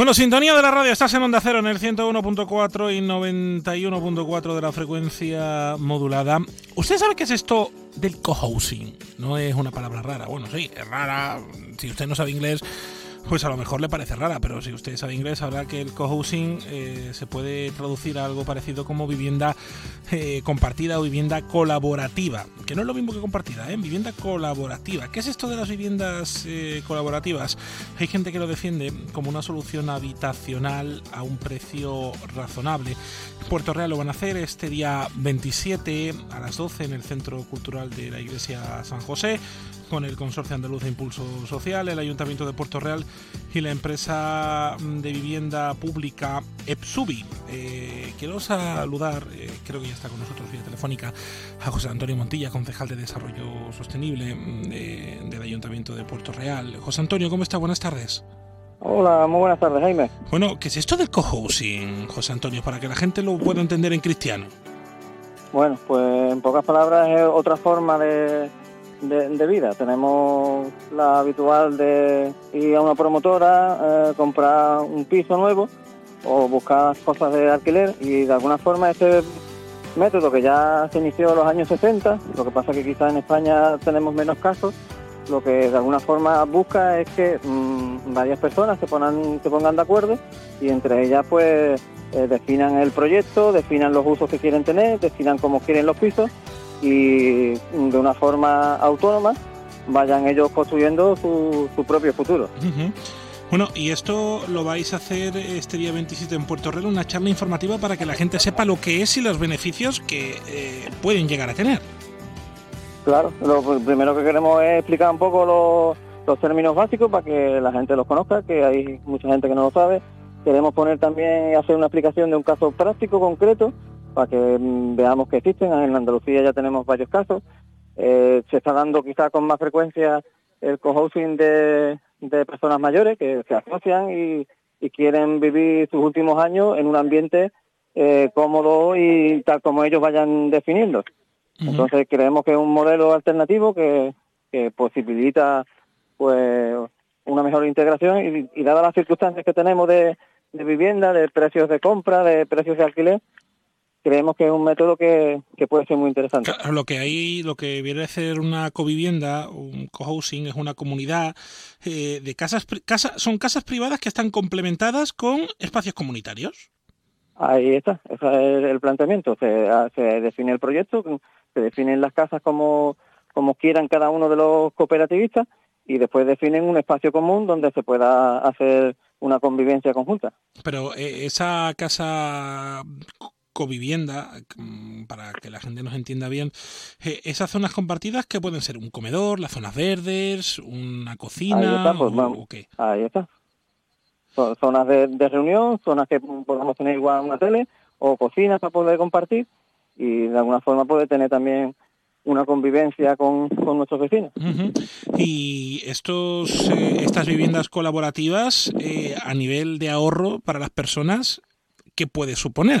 Bueno, sintonía de la radio, estás en Onda Cero en el 101.4 y 91.4 de la frecuencia modulada. ¿Usted sabe qué es esto del cohousing? No es una palabra rara. Bueno, sí, es rara. Si usted no sabe inglés, pues a lo mejor le parece rara, pero si usted sabe inglés sabrá que el cohousing eh, se puede traducir a algo parecido como vivienda eh, compartida o vivienda colaborativa, que no es lo mismo que compartida, ¿eh? vivienda colaborativa. ¿Qué es esto de las viviendas eh, colaborativas? Hay gente que lo defiende como una solución habitacional a un precio razonable. Puerto Real lo van a hacer este día 27 a las 12 en el Centro Cultural de la Iglesia San José con el Consorcio Andaluz de Impulso Social, el Ayuntamiento de Puerto Real y la empresa de vivienda pública EPSUBI. Eh, quiero saludar, eh, creo que ya está con nosotros vía telefónica, a José Antonio Montilla, concejal de Desarrollo Sostenible mm, del Ayuntamiento de Puerto Real. José Antonio, ¿cómo está? Buenas tardes. Hola, muy buenas tardes, Jaime. Bueno, ¿qué es esto del cohousing, José Antonio? Para que la gente lo pueda entender en cristiano. Bueno, pues en pocas palabras es otra forma de, de, vida. Tenemos la habitual de ir a una promotora, eh, comprar un piso nuevo o buscar cosas de alquiler y de alguna forma este método que ya se inició en los años 60, lo que pasa que quizás en España tenemos menos casos, lo que de alguna forma busca es que mm, varias personas se, pongan, se pongan de acuerdo y entre ellas pues eh, definan el proyecto, definan los usos que quieren tener, definan cómo quieren los pisos y de una forma autónoma vayan ellos construyendo su, propio futuro. Bueno, y esto lo vais a hacer este día 27 en Puerto Real, una charla informativa para que la gente sepa lo que es y los beneficios que eh, pueden llegar a tener. Claro, lo primero que queremos es explicar un poco los, términos básicos para que la gente los conozca, que hay mucha gente que no lo sabe. Queremos poner también, hacer una explicación de un caso práctico concreto para que mm, veamos que existen. En Andalucía ya tenemos varios casos. Eh, se está dando quizá con más frecuencia el cohousing de, de personas mayores que se asocian y, quieren vivir sus últimos años en un ambiente eh, cómodo y tal como ellos vayan definiendo. Entonces creemos que es un modelo alternativo que, posibilita pues una mejor integración y, dadas las circunstancias que tenemos de, vivienda, de precios de compra, de precios de alquiler, creemos que es un método que, puede ser muy interesante. lo que hay, lo que viene a ser una covivienda, un cohousing, es una comunidad eh, de casas, casa, son casas privadas que están complementadas con espacios comunitarios. Ahí está, ese es el planteamiento. Se, se define el proyecto, se definen las casas como, como quieran cada uno de los cooperativistas y después definen un espacio común donde se pueda hacer una convivencia conjunta. Pero eh, esa casa covivienda, mm, para que la gente nos entienda bien, eh, esas zonas compartidas que pueden ser un comedor, las zonas verdes, una cocina, pues, o, qué? Ahí está. Zonas de, de, reunión, zonas que podamos tener igual una tele o cocinas para poder compartir y de alguna forma puede tener también una convivencia con, nuestros vecinos. Y estos, eh, estas viviendas colaborativas eh, a nivel de ahorro para las personas, ¿qué puede suponer?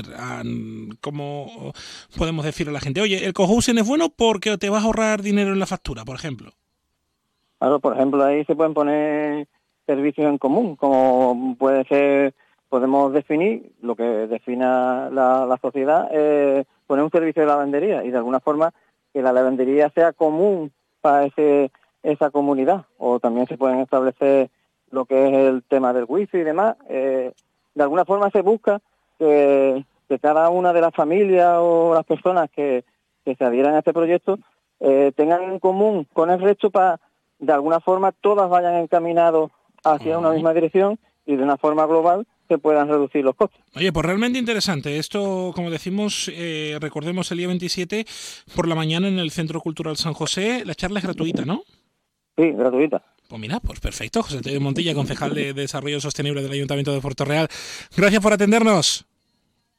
¿Cómo podemos decirle a la gente, oye, el cohousing es bueno porque te vas a ahorrar dinero en la factura, por ejemplo? Claro, por ejemplo, ahí se pueden poner servicios en común, como puede ser, podemos definir, lo que defina la, la sociedad, eh, poner un servicio de lavandería y de alguna forma que la lavandería sea común para ese, esa comunidad. O también se pueden establecer lo que es el tema del wifi y demás. Eh, de alguna forma se busca que, cada una de las familias o las personas que, se adhieran a este proyecto eh, tengan en común con el resto para, de alguna forma, todas vayan encaminados hacia una misma dirección y de una forma global se puedan reducir los costes. Oye, pues realmente interesante. Esto, como decimos, eh, recordemos el día 27 por la mañana en el Centro Cultural San José. La charla es gratuita, ¿no? Sí, gratuita. Pues mira, pues perfecto. José Antonio Montilla, concejal de Desarrollo Sostenible del Ayuntamiento de Puerto Real. Gracias por atendernos.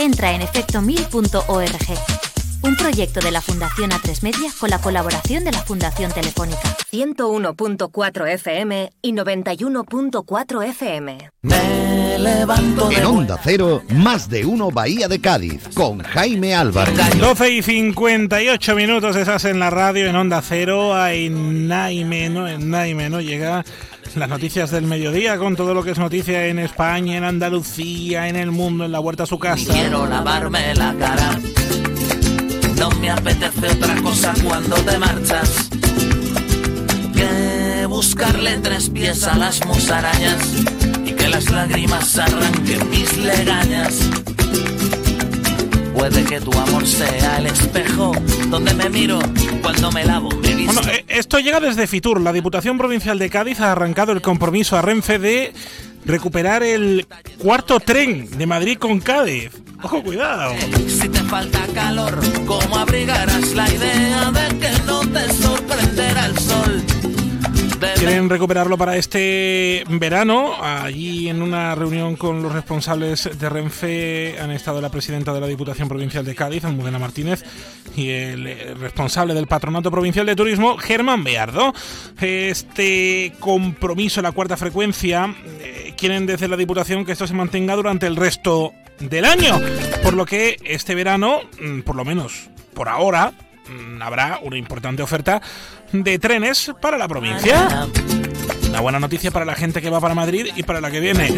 Entra en efectomil.org un proyecto de la Fundación A3 Media con la colaboración de la Fundación Telefónica. 101.4 FM y 91.4 FM. Me levanto en Onda Cero, más de uno Bahía de Cádiz, con Jaime Álvarez. 12 y 58 minutos estás en la radio en Onda Cero, hay Naime, ¿no? En Naime, ¿no? Llega las noticias del mediodía con todo lo que es noticia en España, en Andalucía, en el mundo, en la vuelta a su casa. Quiero lavarme la cara no me apetece otra cosa cuando te marchas que buscarle tres pies a las musarañas y que las lágrimas arranquen mis legañas. Puede que tu amor sea el espejo donde me miro cuando me lavo Bueno, eh, esto llega desde Fitur. La Diputación Provincial de Cádiz ha arrancado el compromiso a Renfe de recuperar el cuarto tren de Madrid con Cádiz. Ojo, cuidado. Si te falta calor, ¿cómo abrigarás la idea de que no te sorprenderá el sol? Quieren recuperarlo para este verano. Allí en una reunión con los responsables de Renfe han estado la presidenta de la Diputación Provincial de Cádiz, Almudena Martínez, y el eh, responsable del Patronato Provincial de Turismo, Germán Beardo. Este compromiso, la cuarta frecuencia, eh, quieren desde la Diputación que esto se mantenga durante el resto del año. Por lo que este verano, mm, por lo menos por ahora, habrá una importante oferta de trenes para la provincia. Una buena noticia para la gente que va para Madrid y para la que viene.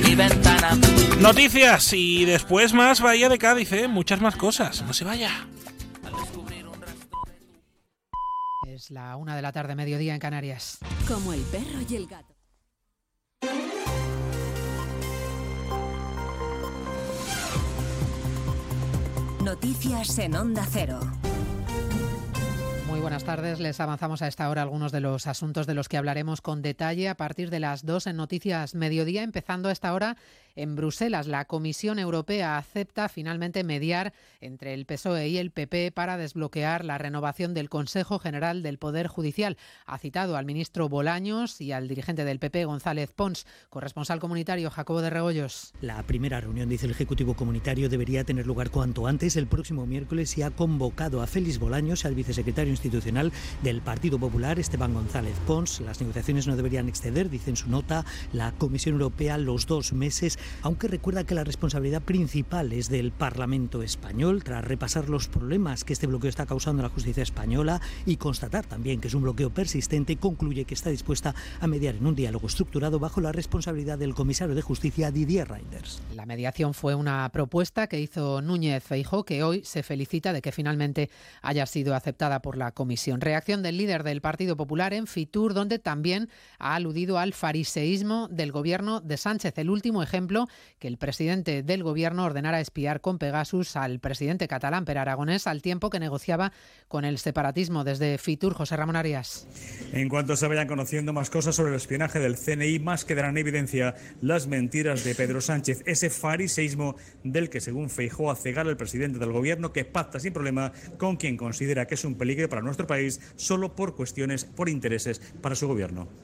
Noticias y después más Bahía de Cádiz, ¿eh? muchas más cosas. No se vaya. Es la una de la tarde, mediodía en Canarias. Como el perro y el gato. Noticias en Onda Cero. Buenas tardes. Les avanzamos a esta hora algunos de los asuntos de los que hablaremos con detalle a partir de las dos en Noticias Mediodía, empezando a esta hora en Bruselas. La Comisión Europea acepta finalmente mediar entre el PSOE y el PP para desbloquear la renovación del Consejo General del Poder Judicial. Ha citado al ministro Bolaños y al dirigente del PP, González Pons, corresponsal comunitario Jacobo de Regoyos. La primera reunión, dice el Ejecutivo Comunitario, debería tener lugar cuanto antes, el próximo miércoles, y ha convocado a Félix Bolaños, al vicesecretario institucional del Partido Popular, Esteban González Pons. Las negociaciones no deberían exceder, dice en su nota, la Comisión Europea los dos meses, aunque recuerda que la responsabilidad principal es del Parlamento español, tras repasar los problemas que este bloqueo está causando en la justicia española y constatar también que es un bloqueo persistente, concluye que está dispuesta a mediar en un diálogo estructurado bajo la responsabilidad del comisario de justicia Didier Reinders. La mediación fue una propuesta que hizo Núñez Feijó, que hoy se felicita de que finalmente haya sido aceptada por la comisión. Reacción del líder del Partido Popular en Fitur, donde también ha aludido al fariseísmo del gobierno de Sánchez. El último ejemplo, que el presidente del gobierno ordenara espiar con Pegasus al presidente catalán Per Aragonés al tiempo que negociaba con el separatismo desde Fitur. José Ramón Arias. En cuanto se vayan conociendo más cosas sobre el espionaje del CNI, más quedarán en evidencia las mentiras de Pedro Sánchez, ese fariseísmo del que, según Feijó, a cegar al presidente del gobierno que pacta sin problema con quien considera que es un peligro para nuestro país solo por cuestiones, por intereses para su gobierno.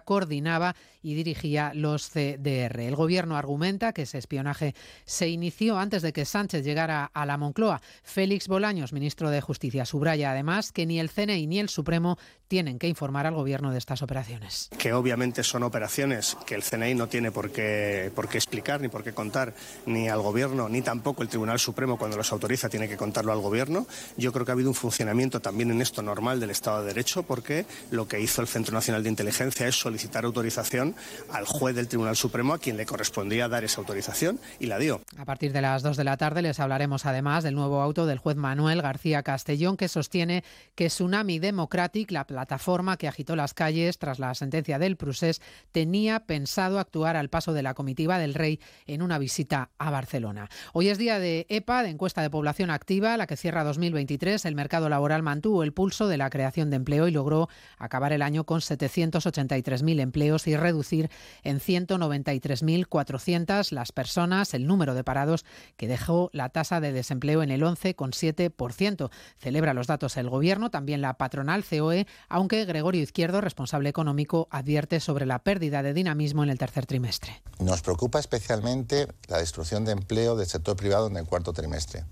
coordinaba y dirigía los CDR. El gobierno argumenta que ese espionaje se inició antes de que Sánchez llegara a la Moncloa. Félix Bolaños, ministro de Justicia, subraya además que ni el CNI ni el Supremo tienen que informar al gobierno de estas operaciones. Que obviamente son operaciones que el CNI no tiene por qué, por qué explicar ni por qué contar ni al gobierno ni tampoco el Tribunal Supremo cuando los autoriza tiene que contarlo al gobierno. Yo creo que ha habido un funcionamiento también en esto normal del Estado de Derecho porque lo que hizo el Centro Nacional de Inteligencia es solicitar autorización al juez del Tribunal Supremo a quien le correspondía dar esa autorización y la dio. A partir de las 2 de la tarde les hablaremos además del nuevo auto del juez Manuel García Castellón que sostiene que Tsunami Democratic, la plataforma que agitó las calles tras la sentencia del Prusés, tenía pensado actuar al paso de la comitiva del rey en una visita a Barcelona. Hoy es día de EPA, de encuesta de población activa, la que cierra 2023. El mercado laboral mantuvo el pulso de la creación de empleo y logró acabar el año con 783 23.000 empleos y reducir en 193.400 las personas, el número de parados que dejó la tasa de desempleo en el 11,7%. Celebra los datos el Gobierno, también la patronal COE, aunque Gregorio Izquierdo, responsable económico, advierte sobre la pérdida de dinamismo en el tercer trimestre. Nos preocupa especialmente la destrucción de empleo del sector privado en el cuarto trimestre,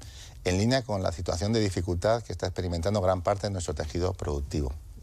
en línea con la situación de dificultad que está experimentando gran parte de nuestro tejido productivo.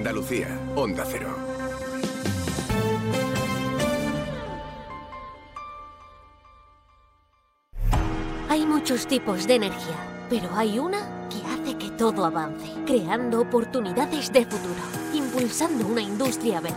Andalucía, Onda Cero. Hay muchos tipos de energía, pero hay una que hace que todo avance, creando oportunidades de futuro, impulsando una industria verde,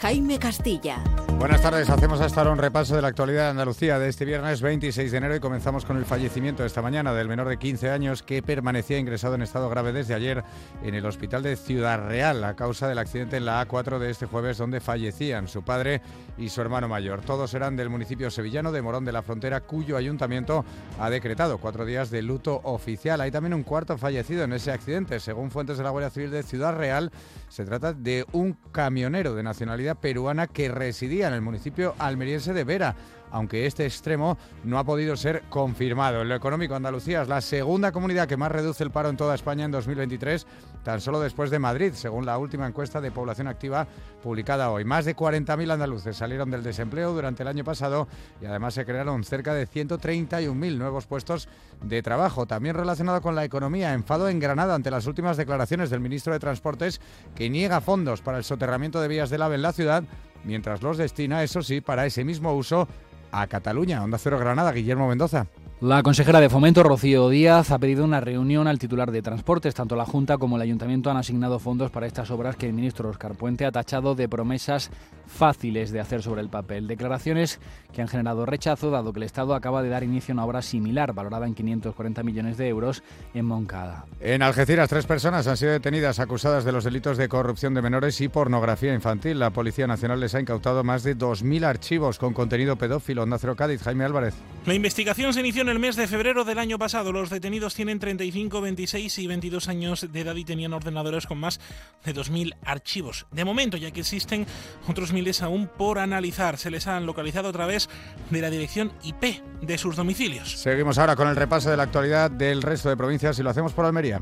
Jaime Castilla. Buenas tardes, hacemos hasta ahora un repaso de la actualidad de Andalucía de este viernes 26 de enero y comenzamos con el fallecimiento esta mañana del menor de 15 años que permanecía ingresado en estado grave desde ayer en el hospital de Ciudad Real a causa del accidente en la A4 de este jueves donde fallecían su padre y su hermano mayor. Todos eran del municipio sevillano de Morón de la Frontera cuyo ayuntamiento ha decretado cuatro días de luto oficial. Hay también un cuarto fallecido en ese accidente. Según fuentes de la Guardia Civil de Ciudad Real, se trata de un camionero de nacionalidad peruana que residía en el municipio almeriense de Vera aunque este extremo no ha podido ser confirmado. En lo económico, Andalucía es la segunda comunidad que más reduce el paro en toda España en 2023, tan solo después de Madrid, según la última encuesta de población activa publicada hoy. Más de 40.000 andaluces salieron del desempleo durante el año pasado y además se crearon cerca de 131.000 nuevos puestos de trabajo. También relacionado con la economía, enfado en Granada ante las últimas declaraciones del ministro de Transportes que niega fondos para el soterramiento de vías del AVE en la ciudad mientras los destina, eso sí, para ese mismo uso a Cataluña. Onda Cero Granada, Guillermo Mendoza. La consejera de Fomento, Rocío Díaz, ha pedido una reunión al titular de Transportes. Tanto la Junta como el Ayuntamiento han asignado fondos para estas obras que el ministro Oscar Puente ha tachado de promesas fáciles de hacer sobre el papel. Declaraciones que han generado rechazo, dado que el Estado acaba de dar inicio a una obra similar, valorada en 540 millones de euros, en Moncada. En Algeciras, tres personas han sido detenidas acusadas de los delitos de corrupción de menores y pornografía infantil. La Policía Nacional les ha incautado más de 2.000 archivos con contenido pedófilo. Onda Cero Cádiz, Jaime Álvarez. La investigación se inició en el mes de febrero del año pasado. Los detenidos tienen 35, 26 y 22 años de edad y tenían ordenadores con más de 2.000 archivos. De momento, ya que existen otros miles aún por analizar, se les han localizado a través de la dirección IP de sus domicilios. Seguimos ahora con el repaso de la actualidad del resto de provincias y lo hacemos por Almería.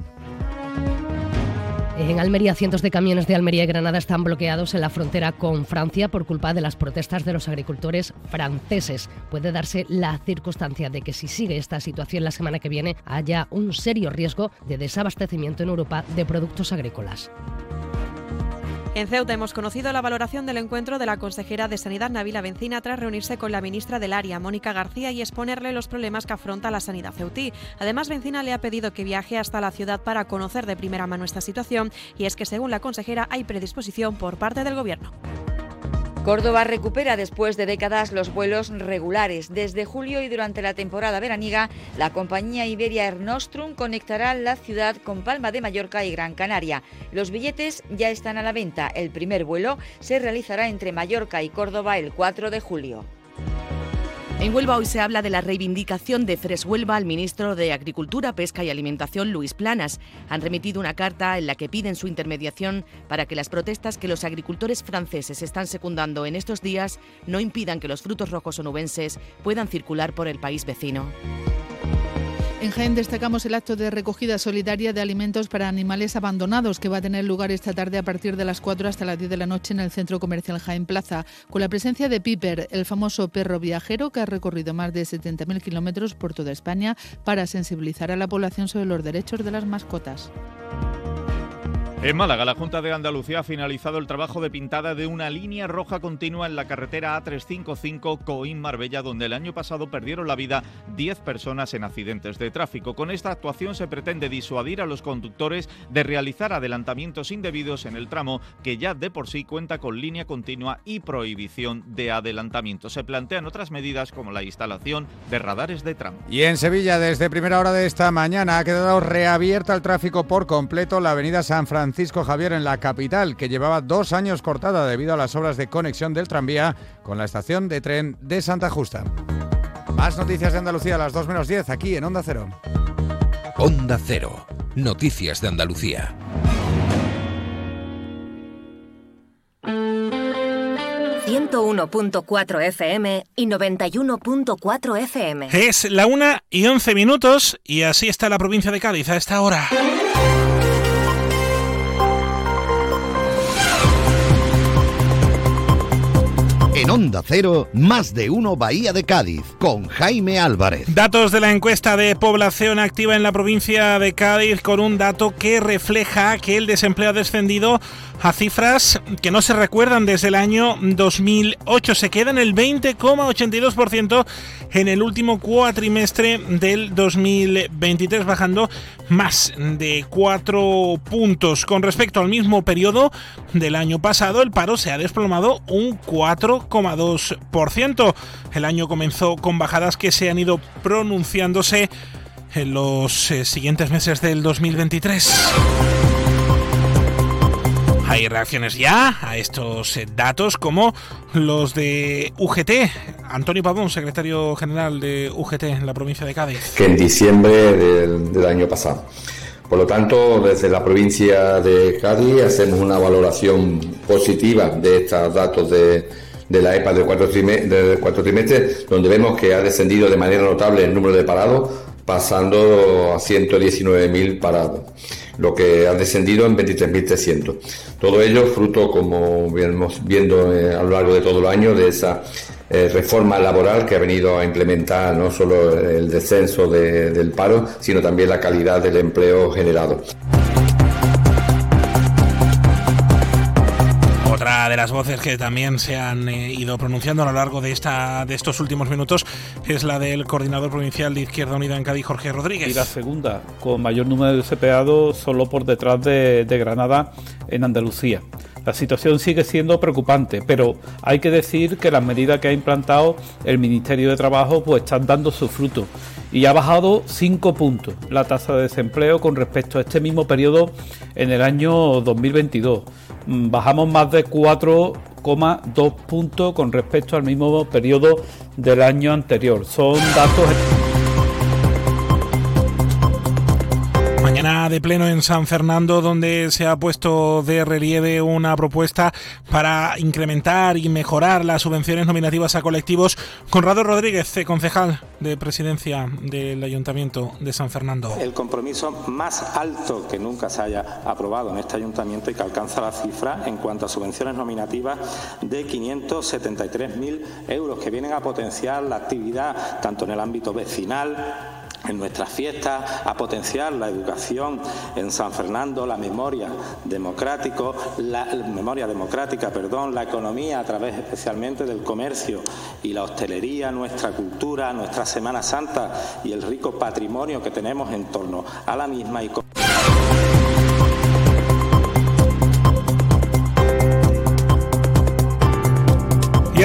En Almería, cientos de camiones de Almería y Granada están bloqueados en la frontera con Francia por culpa de las protestas de los agricultores franceses. Puede darse la circunstancia de que si sigue esta situación la semana que viene haya un serio riesgo de desabastecimiento en Europa de productos agrícolas. En Ceuta hemos conocido la valoración del encuentro de la consejera de Sanidad Navila Bencina tras reunirse con la ministra del área, Mónica García, y exponerle los problemas que afronta la sanidad ceutí. Además, Bencina le ha pedido que viaje hasta la ciudad para conocer de primera mano esta situación, y es que según la consejera hay predisposición por parte del Gobierno. Córdoba recupera después de décadas los vuelos regulares. Desde julio y durante la temporada veraniega, la compañía Iberia Air Nostrum conectará la ciudad con Palma de Mallorca y Gran Canaria. Los billetes ya están a la venta. El primer vuelo se realizará entre Mallorca y Córdoba el 4 de julio. En Huelva hoy se habla de la reivindicación de Fres Huelva al ministro de Agricultura, Pesca y Alimentación, Luis Planas. Han remitido una carta en la que piden su intermediación para que las protestas que los agricultores franceses están secundando en estos días no impidan que los frutos rojos onubenses puedan circular por el país vecino. En Jaén destacamos el acto de recogida solidaria de alimentos para animales abandonados que va a tener lugar esta tarde a partir de las 4 hasta las 10 de la noche en el Centro Comercial Jaén Plaza, con la presencia de Piper, el famoso perro viajero que ha recorrido más de 70.000 kilómetros por toda España para sensibilizar a la población sobre los derechos de las mascotas. En Málaga, la Junta de Andalucía ha finalizado el trabajo de pintada de una línea roja continua en la carretera A355 Coín-Marbella, donde el año pasado perdieron la vida 10 personas en accidentes de tráfico. Con esta actuación se pretende disuadir a los conductores de realizar adelantamientos indebidos en el tramo, que ya de por sí cuenta con línea continua y prohibición de adelantamiento. Se plantean otras medidas como la instalación de radares de tramo. Y en Sevilla, desde primera hora de esta mañana, ha quedado reabierta el tráfico por completo la avenida San Francisco Francisco Javier en la capital, que llevaba dos años cortada debido a las obras de conexión del tranvía con la estación de tren de Santa Justa. Más noticias de Andalucía a las 2 menos 10 aquí en Onda Cero. Onda Cero. Noticias de Andalucía. ...101.4 FM y 91.4 FM. Es la una y 11 minutos y así está la provincia de Cádiz a esta hora. En Onda Cero, más de uno Bahía de Cádiz, con Jaime Álvarez. Datos de la encuesta de población activa en la provincia de Cádiz, con un dato que refleja que el desempleo ha descendido a cifras que no se recuerdan desde el año 2008. Se queda en el 20,82% en el último cuatrimestre del 2023, bajando más de 4 puntos. Con respecto al mismo periodo del año pasado, el paro se ha desplomado un 4 2%. El año comenzó con bajadas que se han ido pronunciándose en los eh, siguientes meses del 2023. Hay reacciones ya a estos eh, datos como los de UGT. Antonio Pavón, secretario general de UGT en la provincia de Cádiz. Que en diciembre del, del año pasado. Por lo tanto, desde la provincia de Cádiz hacemos una valoración positiva de estos datos de, de la EPA cuarto trimestre, donde vemos que ha descendido de manera notable el número de parados, pasando a 119.000 parados, lo que ha descendido en 23.300. Todo ello fruto, como vemos viendo eh, a lo largo de todo el año, de esa eh, reforma laboral que ha venido a implementar no solo el descenso de, del paro, sino también la calidad del empleo generado. Otra de las voces que también se han eh, ido pronunciando a lo largo de, esta, de estos últimos minutos es la del coordinador provincial de Izquierda Unida en Cádiz, Jorge Rodríguez. Y la segunda, con mayor número de desempleados, solo por detrás de, de Granada en Andalucía. La situación sigue siendo preocupante, pero hay que decir que las medidas que ha implantado el Ministerio de Trabajo pues están dando su fruto y ha bajado 5 puntos la tasa de desempleo con respecto a este mismo periodo en el año 2022. Bajamos más de 4,2 puntos con respecto al mismo periodo del año anterior. Son datos Mañana de pleno en San Fernando, donde se ha puesto de relieve una propuesta para incrementar y mejorar las subvenciones nominativas a colectivos. Conrado Rodríguez, concejal de presidencia del Ayuntamiento de San Fernando. El compromiso más alto que nunca se haya aprobado en este ayuntamiento y que alcanza la cifra en cuanto a subvenciones nominativas de 573.000 euros que vienen a potenciar la actividad tanto en el ámbito vecinal en nuestras fiestas, a potenciar la educación en San Fernando, la memoria democrático, la memoria democrática, perdón, la economía a través especialmente del comercio y la hostelería, nuestra cultura, nuestra Semana Santa y el rico patrimonio que tenemos en torno a la misma y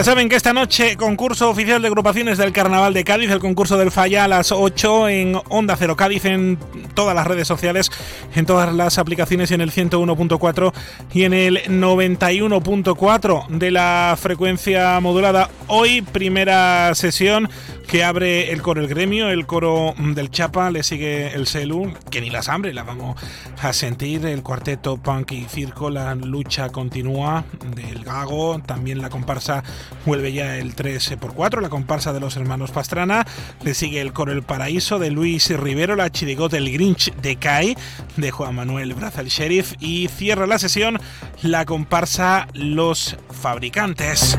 Ya saben que esta noche concurso oficial de agrupaciones del Carnaval de Cádiz, el concurso del Falla a las 8 en Onda Cero Cádiz, en todas las redes sociales, en todas las aplicaciones y en el 101.4 y en el 91.4 de la frecuencia modulada. Hoy primera sesión que abre el coro El Gremio, el coro del Chapa, le sigue el Celu, que ni las hambre, la vamos a sentir, el cuarteto Punk y Circo, la lucha continúa del Gago, también la comparsa vuelve ya el 3x4, la comparsa de los hermanos Pastrana, le sigue el coro El Paraíso de Luis Rivero, la chirigote El Grinch de CAI, de Juan Manuel Braza el Sheriff, y cierra la sesión la comparsa Los Fabricantes.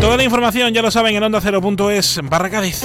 Toda la información ya lo saben en onda 0.es barra Cádiz.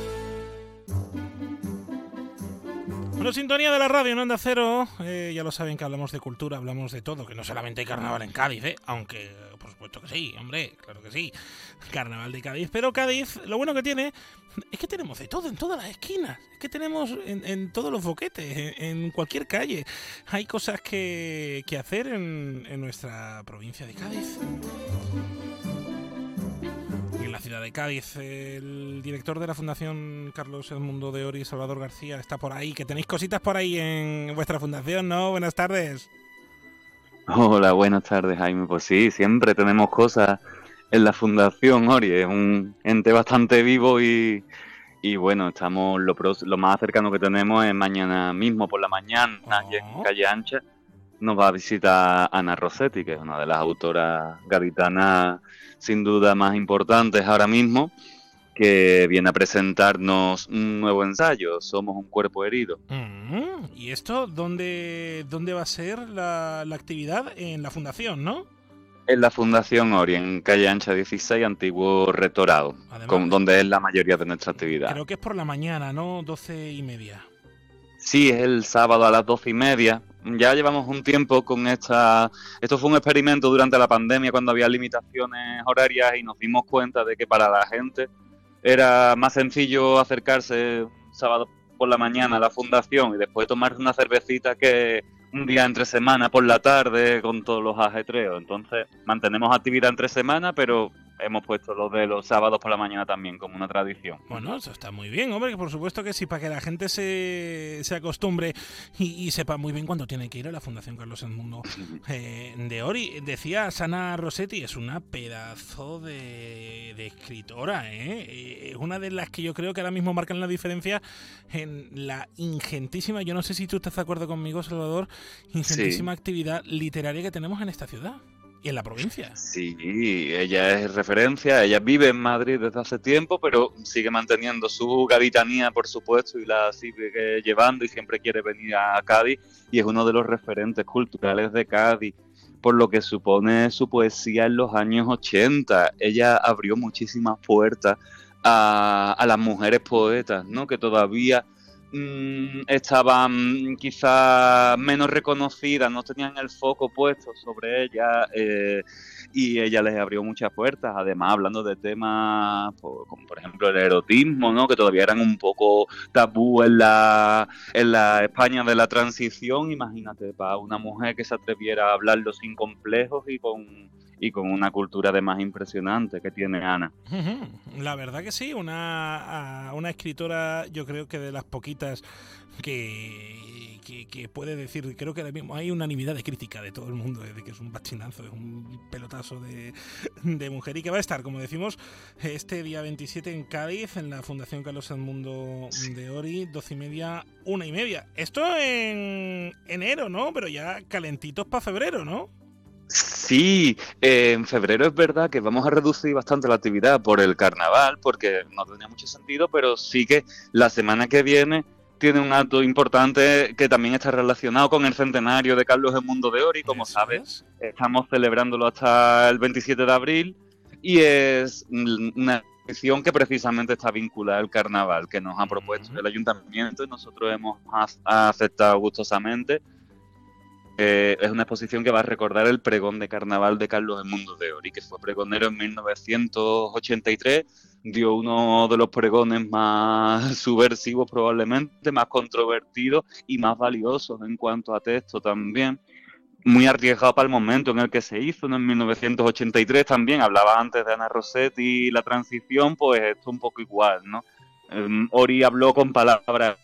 Bueno, sintonía de la radio en Onda Cero. Eh, ya lo saben que hablamos de cultura, hablamos de todo, que no solamente hay carnaval en Cádiz, ¿eh? aunque por supuesto que sí, hombre, claro que sí. Carnaval de Cádiz. Pero Cádiz, lo bueno que tiene es que tenemos de todo en todas las esquinas. Es que tenemos en, todos los boquetes, en, cualquier calle. Hay cosas que, que hacer en, en nuestra provincia de Cádiz en la ciudad de Cádiz. El director de la Fundación Carlos El Mundo de Ori, Salvador García, está por ahí. Que tenéis cositas por ahí en vuestra fundación, ¿no? Buenas tardes. Hola, buenas tardes, Jaime. Pues sí, siempre tenemos cosas en la Fundación Ori. Es un ente bastante vivo y, y bueno, estamos lo, lo más cercano que tenemos es mañana mismo por la mañana, aquí en oh. Calle Ancha. Nos va a visitar Ana Rossetti, que es una de las autoras gaditanas sin duda más importantes ahora mismo, que viene a presentarnos un nuevo ensayo, Somos un cuerpo herido. Mm, ¿Y esto dónde, dónde va a ser la, actividad? En la fundación, ¿no? En la Fundación Ori, en calle Ancha 16, antiguo rectorado, con, donde es la mayoría de nuestra actividad. Creo que es por la mañana, ¿no? 12 y media. Sí, es el sábado a las doce y media ya llevamos un tiempo con esta... Esto fue un experimento durante la pandemia cuando había limitaciones horarias y nos dimos cuenta de que para la gente era más sencillo acercarse un sábado por la mañana a la fundación y después tomarse una cervecita que un día entre semana por la tarde con todos los ajetreos. Entonces mantenemos actividad entre semana, pero hemos puesto los de los sábados por la mañana también como una tradición. Bueno, eso está muy bien, hombre, que por supuesto que sí, para que la gente se, se acostumbre y, sepa muy bien cuándo tiene que ir a la Fundación Carlos El Mundo eh, de Ori. Decía Sana Rossetti, es una pedazo de, de escritora, ¿eh? Es una de las que yo creo que ahora mismo marcan la diferencia en la ingentísima, yo no sé si tú estás de acuerdo conmigo, Salvador, ingentísima actividad literaria que tenemos en esta ciudad. ¿Y en la provincia? Sí, ella es referencia, ella vive en Madrid desde hace tiempo, pero sigue manteniendo su gavitanía, por supuesto, y la sigue llevando y siempre quiere venir a Cádiz y es uno de los referentes culturales de Cádiz, por lo que supone su poesía en los años 80. Ella abrió muchísimas puertas a, a las mujeres poetas, ¿no? Que todavía mm, estaban quizás menos reconocidas, no tenían el foco puesto sobre ellas eh, y ella les abrió muchas puertas, además hablando de temas pues, como por ejemplo el erotismo, ¿no? que todavía eran un poco tabú en la, en la España de la transición, imagínate, para una mujer que se atreviera a hablarlo sin complejos y con y con una cultura además impresionante que tiene Ana. La verdad que sí, una, una escritora yo creo que de las poquitas que, que, puede decir, creo que hay unanimidad de crítica de todo el mundo, de que es un bachinazo, es un pelotazo de, de, mujer y que va a estar, como decimos, este día 27 en Cádiz, en la Fundación Carlos Edmundo de Ori, doce y media, una y media. Esto en enero, ¿no? Pero ya calentitos para febrero, ¿no? Sí, eh, en febrero es verdad que vamos a reducir bastante la actividad por el carnaval, porque no tenía mucho sentido, pero sí que la semana que viene tiene un acto importante que también está relacionado con el centenario de Carlos el Mundo de Ori, como sabes, estamos celebrándolo hasta el 27 de abril y es una que precisamente está vinculada al carnaval que nos ha propuesto el ayuntamiento y nosotros hemos aceptado gustosamente eh, es una exposición que va a recordar el pregón de carnaval de Carlos Mundo de Ori, que fue pregonero en 1983, dio uno de los pregones más subversivos probablemente, más controvertidos y más valiosos en cuanto a texto también. Muy arriesgado para el momento en el que se hizo, en 1983 también, hablaba antes de Ana Rossetti y la transición, pues esto un poco igual, ¿no? Em, Ori habló con palabras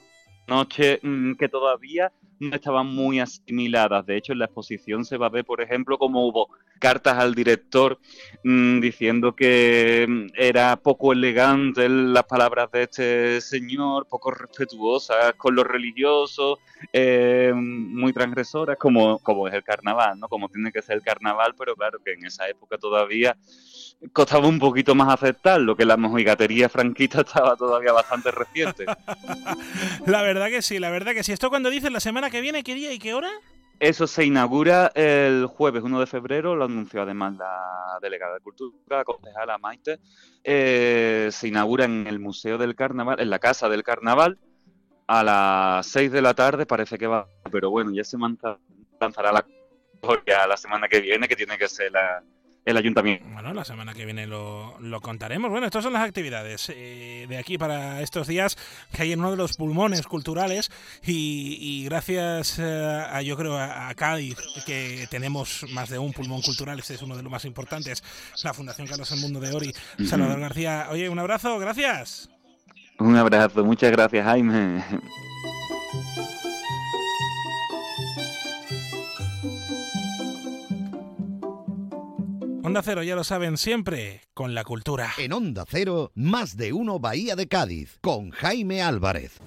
noche mm, que todavía no estaban muy asimiladas. De hecho, en la exposición se va a ver, por ejemplo, cómo hubo cartas al director mm, diciendo que mm, era poco elegante las palabras de este señor, poco respetuosas con los religiosos, eh, muy transgresoras, como, como es el carnaval, ¿no? Como tiene que ser el carnaval, pero claro que en esa época todavía costaba un poquito más aceptarlo, que la mojigatería franquista estaba todavía bastante reciente. la verdad que sí, la verdad que sí. ¿Esto cuando dices la semana que viene, qué día y qué hora? Eso se inaugura el jueves 1 de febrero, lo anunció además la delegada de Cultura, la concejala Maite. Eh, se inaugura en el Museo del Carnaval, en la Casa del Carnaval, a las 6 de la tarde, parece que va, pero bueno, ya se lanzará la la semana que viene, que tiene que ser la, el ayuntamiento. Bueno, la semana que viene lo, contaremos. Bueno, estas son las actividades eh, de aquí para estos días que hay en uno de los pulmones culturales y, gracias eh, a, yo creo, a, Cádiz, que tenemos más de un pulmón cultural, este es uno de los más importantes, la Fundación Carlos El Mundo de Ori, Salvador García. Oye, un abrazo, gracias. Un abrazo, muchas gracias, Jaime. Onda Cero, ya lo saben siempre, con la cultura. En Onda Cero, más de uno Bahía de Cádiz, con Jaime Álvarez.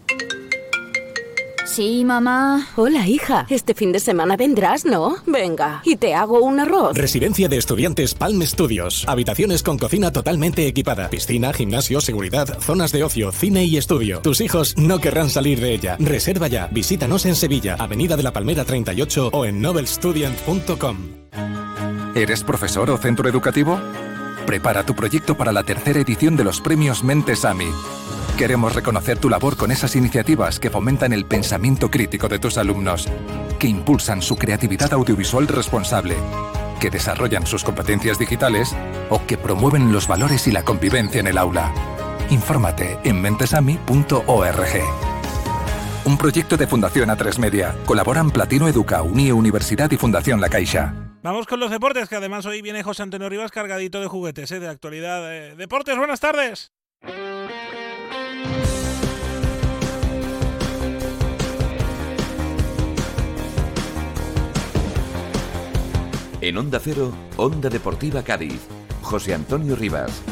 Sí, mamá. Hola, hija. Este fin de semana vendrás, ¿no? Venga, y te hago un arroz. Residencia de estudiantes Palm Studios. Habitaciones con cocina totalmente equipada. Piscina, gimnasio, seguridad, zonas de ocio, cine y estudio. Tus hijos no querrán salir de ella. Reserva ya. Visítanos en Sevilla, Avenida de la Palmera 38 o en nobelstudent.com. ¿Eres profesor o centro educativo? Prepara tu proyecto para la tercera edición de los premios Mentes AMI. Queremos reconocer tu labor con esas iniciativas que fomentan el pensamiento crítico de tus alumnos, que impulsan su creatividad audiovisual responsable, que desarrollan sus competencias digitales o que promueven los valores y la convivencia en el aula. Infórmate en mentesami.org. Un proyecto de Fundación A3 Media. Colaboran Platino Educa, Unie Universidad y Fundación La Caixa. Vamos con los deportes, que además hoy viene José Antonio Rivas cargadito de juguetes, ¿eh? de actualidad. Eh. Deportes, buenas tardes. En Onda Cero, Onda Deportiva Cádiz. José Antonio Rivas.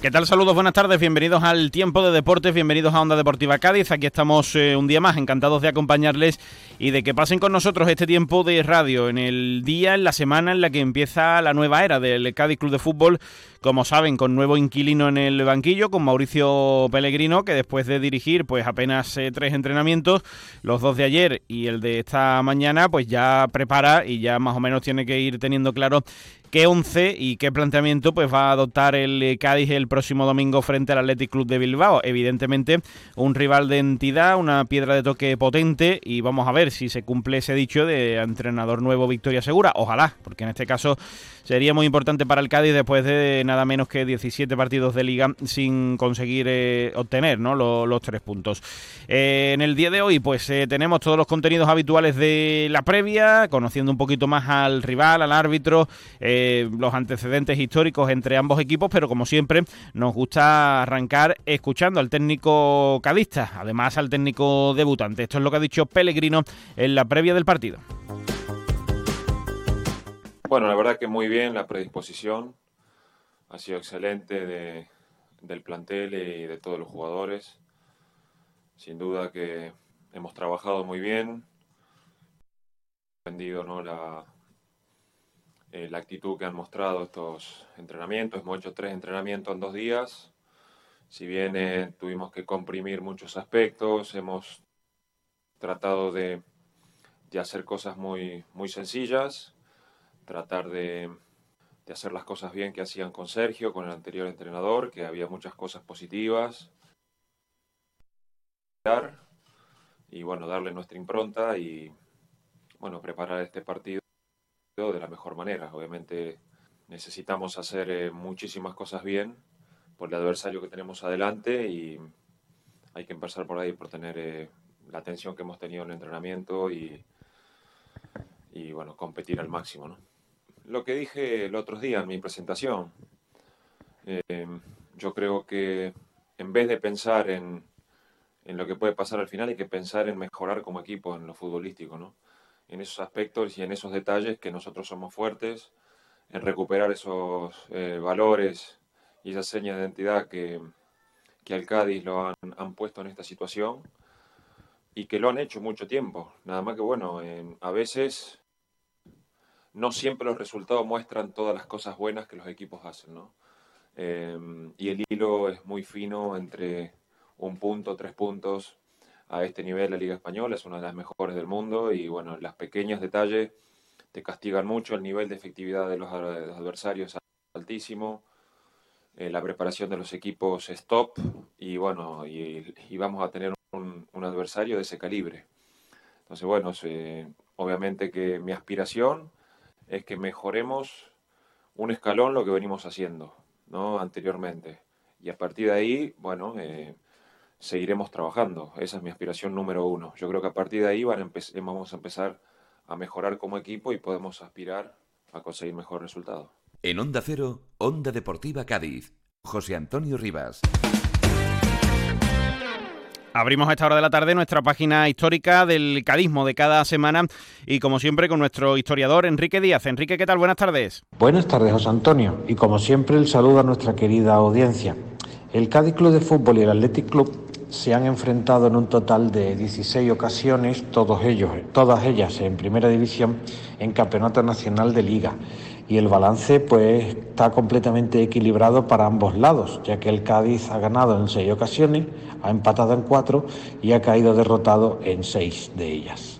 ¿Qué tal? Saludos, buenas tardes, bienvenidos al Tiempo de Deportes, bienvenidos a Onda Deportiva Cádiz. Aquí estamos eh, un día más, encantados de acompañarles y de que pasen con nosotros este tiempo de radio en el día, en la semana en la que empieza la nueva era del Cádiz Club de Fútbol como saben, con nuevo inquilino en el banquillo, con Mauricio Pellegrino, que después de dirigir pues apenas eh, tres entrenamientos, los dos de ayer y el de esta mañana, pues ya prepara y ya más o menos tiene que ir teniendo claro qué once y qué planteamiento pues va a adoptar el eh, Cádiz el próximo domingo frente al Athletic Club de Bilbao. Evidentemente, un rival de entidad, una piedra de toque potente y vamos a ver si se cumple ese dicho de entrenador nuevo Victoria Segura. Ojalá, porque en este caso sería muy importante para el Cádiz después de nada menos que 17 partidos de liga sin conseguir eh, obtener ¿no? los, tres puntos. Eh, en el día de hoy pues eh, tenemos todos los contenidos habituales de la previa, conociendo un poquito más al rival, al árbitro, los antecedentes históricos entre ambos equipos, pero como siempre nos gusta arrancar escuchando al técnico cadista, además al técnico debutante. Esto es lo que ha dicho Pellegrino en la previa del partido. Bueno, la verdad que muy bien la predisposición. Ha sido excelente de, del plantel y de todos los jugadores. Sin duda que hemos trabajado muy bien. Aprendido ¿no? la, eh, la actitud que han mostrado estos entrenamientos. Hemos hecho tres entrenamientos en dos días. Si bien eh, tuvimos que comprimir muchos aspectos, hemos tratado de, de hacer cosas muy, muy sencillas tratar de, hacer las cosas bien que hacían con Sergio, con el anterior entrenador, que había muchas cosas positivas. Y bueno, darle nuestra impronta y bueno, preparar este partido de la mejor manera. Obviamente necesitamos hacer eh, muchísimas cosas bien por el adversario que tenemos adelante y hay que empezar por ahí, por tener eh, la atención que hemos tenido en el entrenamiento y, y bueno, competir al máximo, ¿no? lo que dije el otro día en mi presentación. Eh, yo creo que en vez de pensar en, en, lo que puede pasar al final, hay que pensar en mejorar como equipo en lo futbolístico, ¿no? En esos aspectos y en esos detalles que nosotros somos fuertes, en recuperar esos eh, valores y esas señas de identidad que, que al Cádiz lo han, han, puesto en esta situación y que lo han hecho mucho tiempo. Nada más que, bueno, a veces no siempre los resultados muestran todas las cosas buenas que los equipos hacen, ¿no? Em, y el hilo es muy fino entre un punto, tres puntos. A este nivel la Liga Española es una de las mejores del mundo y bueno, las pequeños detalles te castigan mucho, el nivel de efectividad de los, adversarios es altísimo, eh, la preparación de los equipos es top y bueno, y, vamos a tener un, adversario de ese calibre. Entonces bueno, obviamente que mi aspiración es que mejoremos un escalón lo que venimos haciendo ¿no? anteriormente. Y a partir de ahí, bueno, eh, seguiremos trabajando. Esa es mi aspiración número uno. Yo creo que a partir de ahí vamos a empezar a mejorar como equipo y podemos aspirar a conseguir mejor resultado. En Onda Cero, Onda Deportiva Cádiz, José Antonio Rivas. Abrimos a esta hora de la tarde nuestra página histórica del cadismo de cada semana y como siempre con nuestro historiador Enrique Díaz. Enrique, ¿qué tal? Buenas tardes. Buenas tardes, José Antonio. Y como siempre el saludo a nuestra querida audiencia. El Cádiz Club de Fútbol y el Athletic Club se han enfrentado en un total de 16 ocasiones, todos ellos, todas ellas en primera división, en Campeonato Nacional de Liga y el balance pues está completamente equilibrado para ambos lados, ya que el Cádiz ha ganado en seis ocasiones, ha empatado en cuatro y ha caído derrotado en seis de ellas.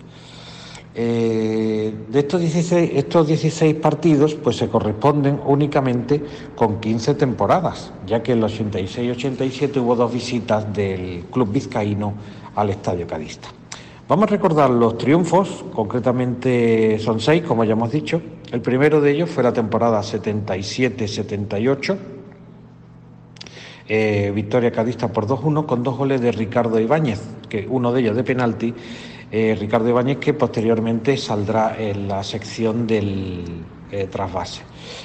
Eh, de estos 16, estos 16 partidos pues se corresponden únicamente con 15 temporadas, ya que en el 86-87 hubo dos visitas del club vizcaíno al Estadio Cadista. Vamos a recordar los triunfos, concretamente son seis, como ya hemos dicho. El primero de ellos fue la temporada 77-78. Eh, victoria cadista por 2-1 con dos goles de Ricardo Ibáñez, que uno de ellos de penalti. Eh, Ricardo Ibáñez que posteriormente saldrá en la sección del eh, trasvase.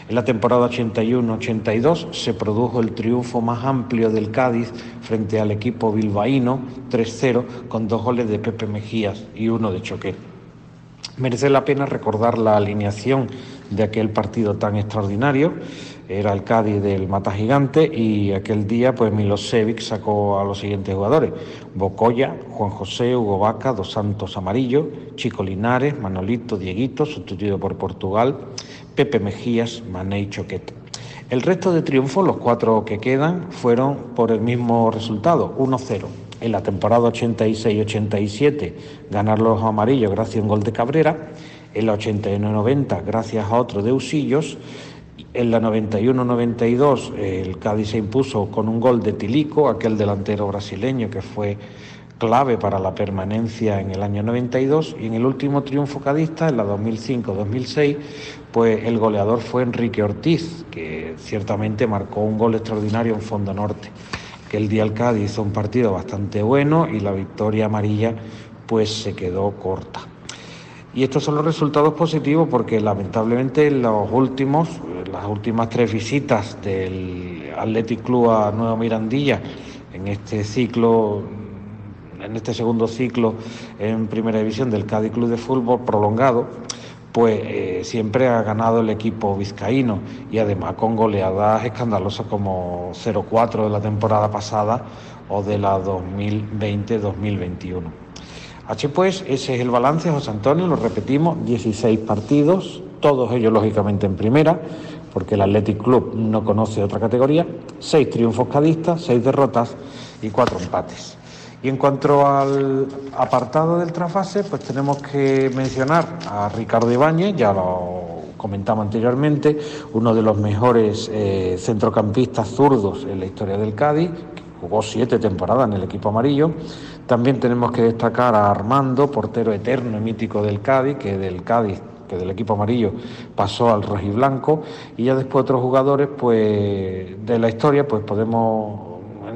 En la temporada 81-82 se produjo el triunfo más amplio del Cádiz frente al equipo bilbaíno 3-0 con dos goles de Pepe Mejías y uno de Choquet. Merece la pena recordar la alineación de aquel partido tan extraordinario. Era el Cádiz del Mata Gigante y aquel día pues Milosevic sacó a los siguientes jugadores. Bocoya, Juan José, Hugo Vaca, Dos Santos Amarillo, Chico Linares, Manolito, Dieguito, sustituido por Portugal, Pepe Mejías, Mané y Choquet. El resto de triunfos, los cuatro que quedan, fueron por el mismo resultado, 1-0. En la temporada 86-87 ganar los amarillos gracias a un gol de Cabrera. En la 89-90 gracias a otro de Usillos. En la 91-92 el Cádiz se impuso con un gol de Tilico, aquel delantero brasileño que fue clave para la permanencia en el año 92 y en el último triunfo cadista, en la 2005-2006, pues el goleador fue Enrique Ortiz, que ciertamente marcó un gol extraordinario en Fondo Norte. Que el día el Cádiz hizo un partido bastante bueno y la victoria amarilla pues se quedó corta. Y estos son los resultados positivos porque lamentablemente los últimos, las últimas tres visitas del Athletic Club a Nueva Mirandilla en este ciclo en este segundo ciclo en Primera División del Cádiz Club de Fútbol prolongado, pues eh, siempre ha ganado el equipo vizcaíno y además con goleadas escandalosas como 0-4 de la temporada pasada o de la 2020-2021. Así pues, ese es el balance, José Antonio, lo repetimos, 16 partidos, todos ellos lógicamente en primera, porque el Athletic Club no conoce otra categoría, 6 triunfos cadistas, 6 derrotas y 4 empates. Y en cuanto al apartado del trasfase, pues tenemos que mencionar a Ricardo Ibáñez, ya lo comentamos anteriormente, uno de los mejores eh, centrocampistas zurdos en la historia del Cádiz, que jugó siete temporadas en el equipo amarillo. También tenemos que destacar a Armando, portero eterno y mítico del Cádiz, que del Cádiz que del equipo amarillo pasó al rojiblanco y ya después otros jugadores pues de la historia pues podemos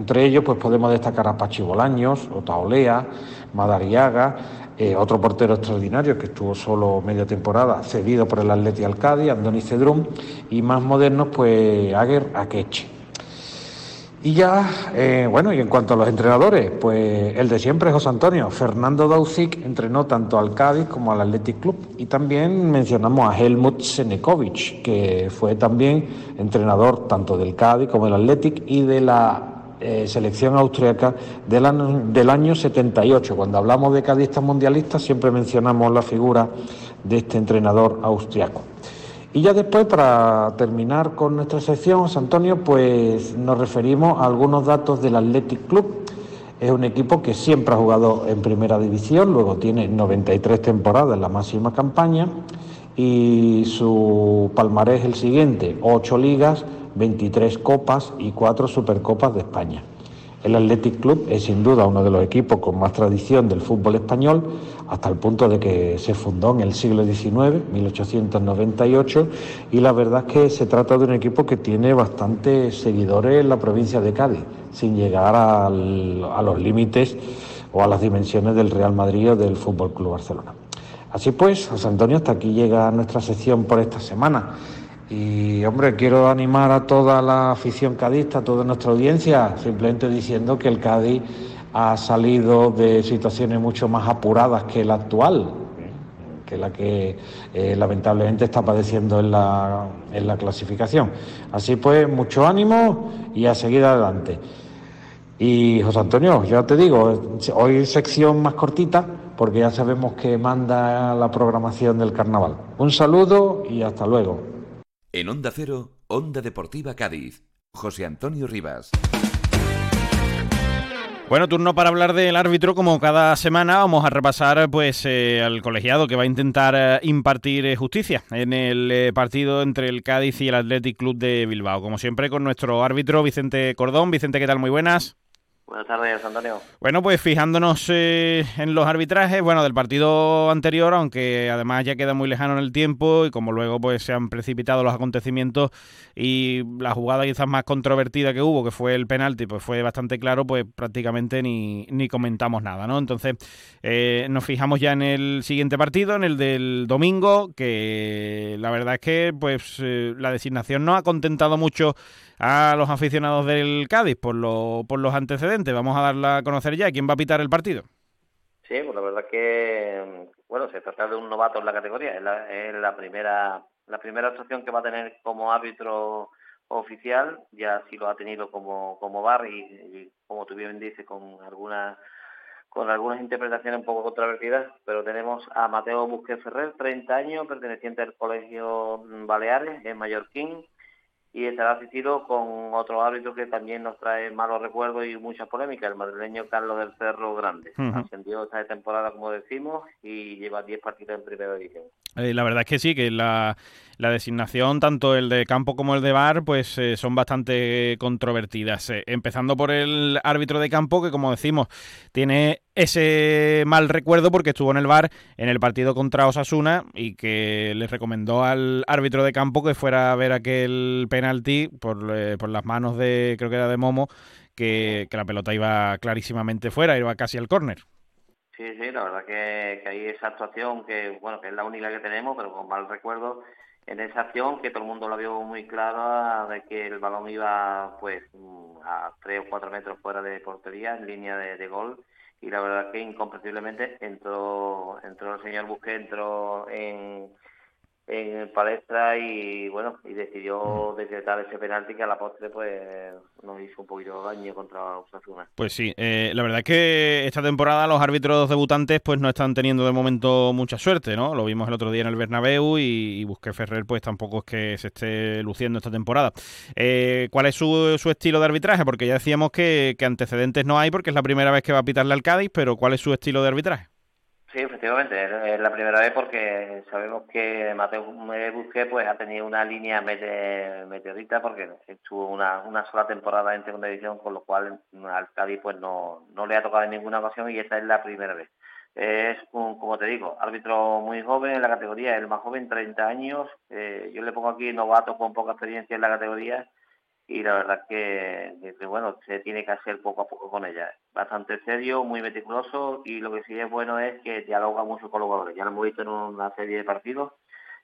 entre ellos pues podemos destacar a Pachi Bolaños, Otaolea, Madariaga, eh, otro portero extraordinario que estuvo solo media temporada, cedido por el Atleti Alcadi, Andoni Cedrún, y más modernos pues Aguer Akeche. Y ya, eh, bueno, y en cuanto a los entrenadores, pues el de siempre, José Antonio. Fernando Daucic entrenó tanto al Cádiz como al Athletic Club. Y también mencionamos a Helmut Senekovic, que fue también entrenador tanto del Cádiz como del Athletic y de la eh, selección austriaca del año, del año 78. Cuando hablamos de cadistas mundialistas siempre mencionamos la figura de este entrenador austriaco. Y ya después, para terminar con nuestra sección, José Antonio, pues nos referimos a algunos datos del Athletic Club. Es un equipo que siempre ha jugado en primera división, luego tiene 93 temporadas en la máxima campaña y su palmarés es el siguiente, 8 ligas, 23 copas y 4 supercopas de España. El Athletic Club es sin duda uno de los equipos con más tradición del fútbol español, hasta el punto de que se fundó en el siglo XIX, 1898, y la verdad es que se trata de un equipo que tiene bastantes seguidores en la provincia de Cádiz, sin llegar a los límites o a las dimensiones del Real Madrid o del Fútbol Club Barcelona. Así pues, José Antonio, hasta aquí llega nuestra sección por esta semana. Y hombre, quiero animar a toda la afición cadista, a toda nuestra audiencia, simplemente diciendo que el Cádiz ha salido de situaciones mucho más apuradas que la actual, que la que eh, lamentablemente está padeciendo en la, en la clasificación. Así pues, mucho ánimo y a seguir adelante. Y José Antonio, ya te digo, hoy sección más cortita porque ya sabemos que manda la programación del carnaval. Un saludo y hasta luego. En Onda Cero, Onda Deportiva Cádiz, José Antonio Rivas. Bueno, turno para hablar del árbitro. Como cada semana vamos a repasar pues eh, al colegiado que va a intentar eh, impartir eh, justicia en el partido entre el Cádiz y el Athletic Club de Bilbao. Como siempre con nuestro árbitro Vicente Cordón. Vicente, ¿qué tal? Muy buenas. Buenas tardes, Antonio. Bueno, pues fijándonos eh, en los arbitrajes, bueno, del partido anterior, aunque además ya queda muy lejano en el tiempo y como luego pues se han precipitado los acontecimientos y la jugada quizás más controvertida que hubo, que fue el penalti, pues fue bastante claro, pues prácticamente ni, ni comentamos nada, ¿no? Entonces eh, nos fijamos ya en el siguiente partido, en el del domingo, que la verdad es que pues eh, la designación no ha contentado mucho a los aficionados del Cádiz por, lo, por los antecedentes. Vamos a darla a conocer ya. ¿Quién va a pitar el partido? Sí, pues la verdad que, bueno, se trata de un novato en la categoría. Es la, es la primera la primera actuación que va a tener como árbitro oficial. Ya sí lo ha tenido como, como bar y, como tú bien dices, con algunas con algunas interpretaciones un poco controvertidas, pero tenemos a Mateo Busquets Ferrer, 30 años, perteneciente al Colegio Baleares, en mallorquín, y estará asistido con otro árbitro que también nos trae malos recuerdos y muchas polémicas, el madrileño Carlos del Cerro Grande. Ascendió esta temporada, como decimos, y lleva 10 partidos en primera división. Eh, la verdad es que sí, que la, designación, tanto el de campo como el de bar, pues eh, son bastante controvertidas. Eh, empezando por el árbitro de campo, que como decimos, tiene ese mal recuerdo porque estuvo en el bar en el partido contra Osasuna y que le recomendó al árbitro de campo que fuera a ver aquel penalti por, por las manos de, creo que era de Momo, que, que la pelota iba clarísimamente fuera, iba casi al córner. Sí, sí, la verdad que, que hay esa actuación que, bueno, que es la única que tenemos, pero con mal recuerdo en esa acción que todo el mundo la vio muy clara de que el balón iba pues a tres o cuatro metros fuera de portería en línea de, gol. Y la verdad que incomprensiblemente entró entró el señor Busqué entró en en palestra y bueno y decidió decretar ese penalti que a la postre pues nos hizo un poquito de daño contra Osasuna. Pues sí, eh, la verdad es que esta temporada los árbitros debutantes pues no están teniendo de momento mucha suerte, ¿no? Lo vimos el otro día en el Bernabéu y, Busqué Ferrer pues tampoco es que se esté luciendo esta temporada. Eh, ¿Cuál es su, su, estilo de arbitraje? Porque ya decíamos que, que antecedentes no hay porque es la primera vez que va a pitarle al Cádiz, pero ¿cuál es su estilo de arbitraje? Sí, efectivamente, es la primera vez porque sabemos que Mateo Busqué pues ha tenido una línea meteorita porque estuvo una, una sola temporada en segunda división, con lo cual al Cádiz pues no, no le ha tocado en ninguna ocasión y esta es la primera vez. Es, un, como te digo, árbitro muy joven en la categoría, el más joven, 30 años. Eh, yo le pongo aquí novato con poca experiencia en la categoría y la verdad que, bueno, se tiene que hacer poco a poco con ella. Bastante serio, muy meticuloso y lo que sí es bueno es que dialoga mucho con los jugadores. Ya lo hemos visto en una serie de partidos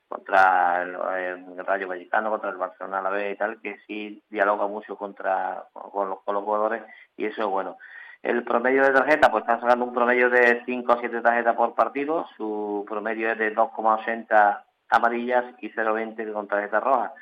contra el, Rayo Vallecano, contra el Barcelona la vez y tal, que sí dialoga mucho contra con los, con los jugadores y eso es bueno. El promedio de tarjeta, pues está sacando un promedio de 5 a 7 tarjetas por partido, su promedio es de 2,80 amarillas y 0,20 con tarjetas rojas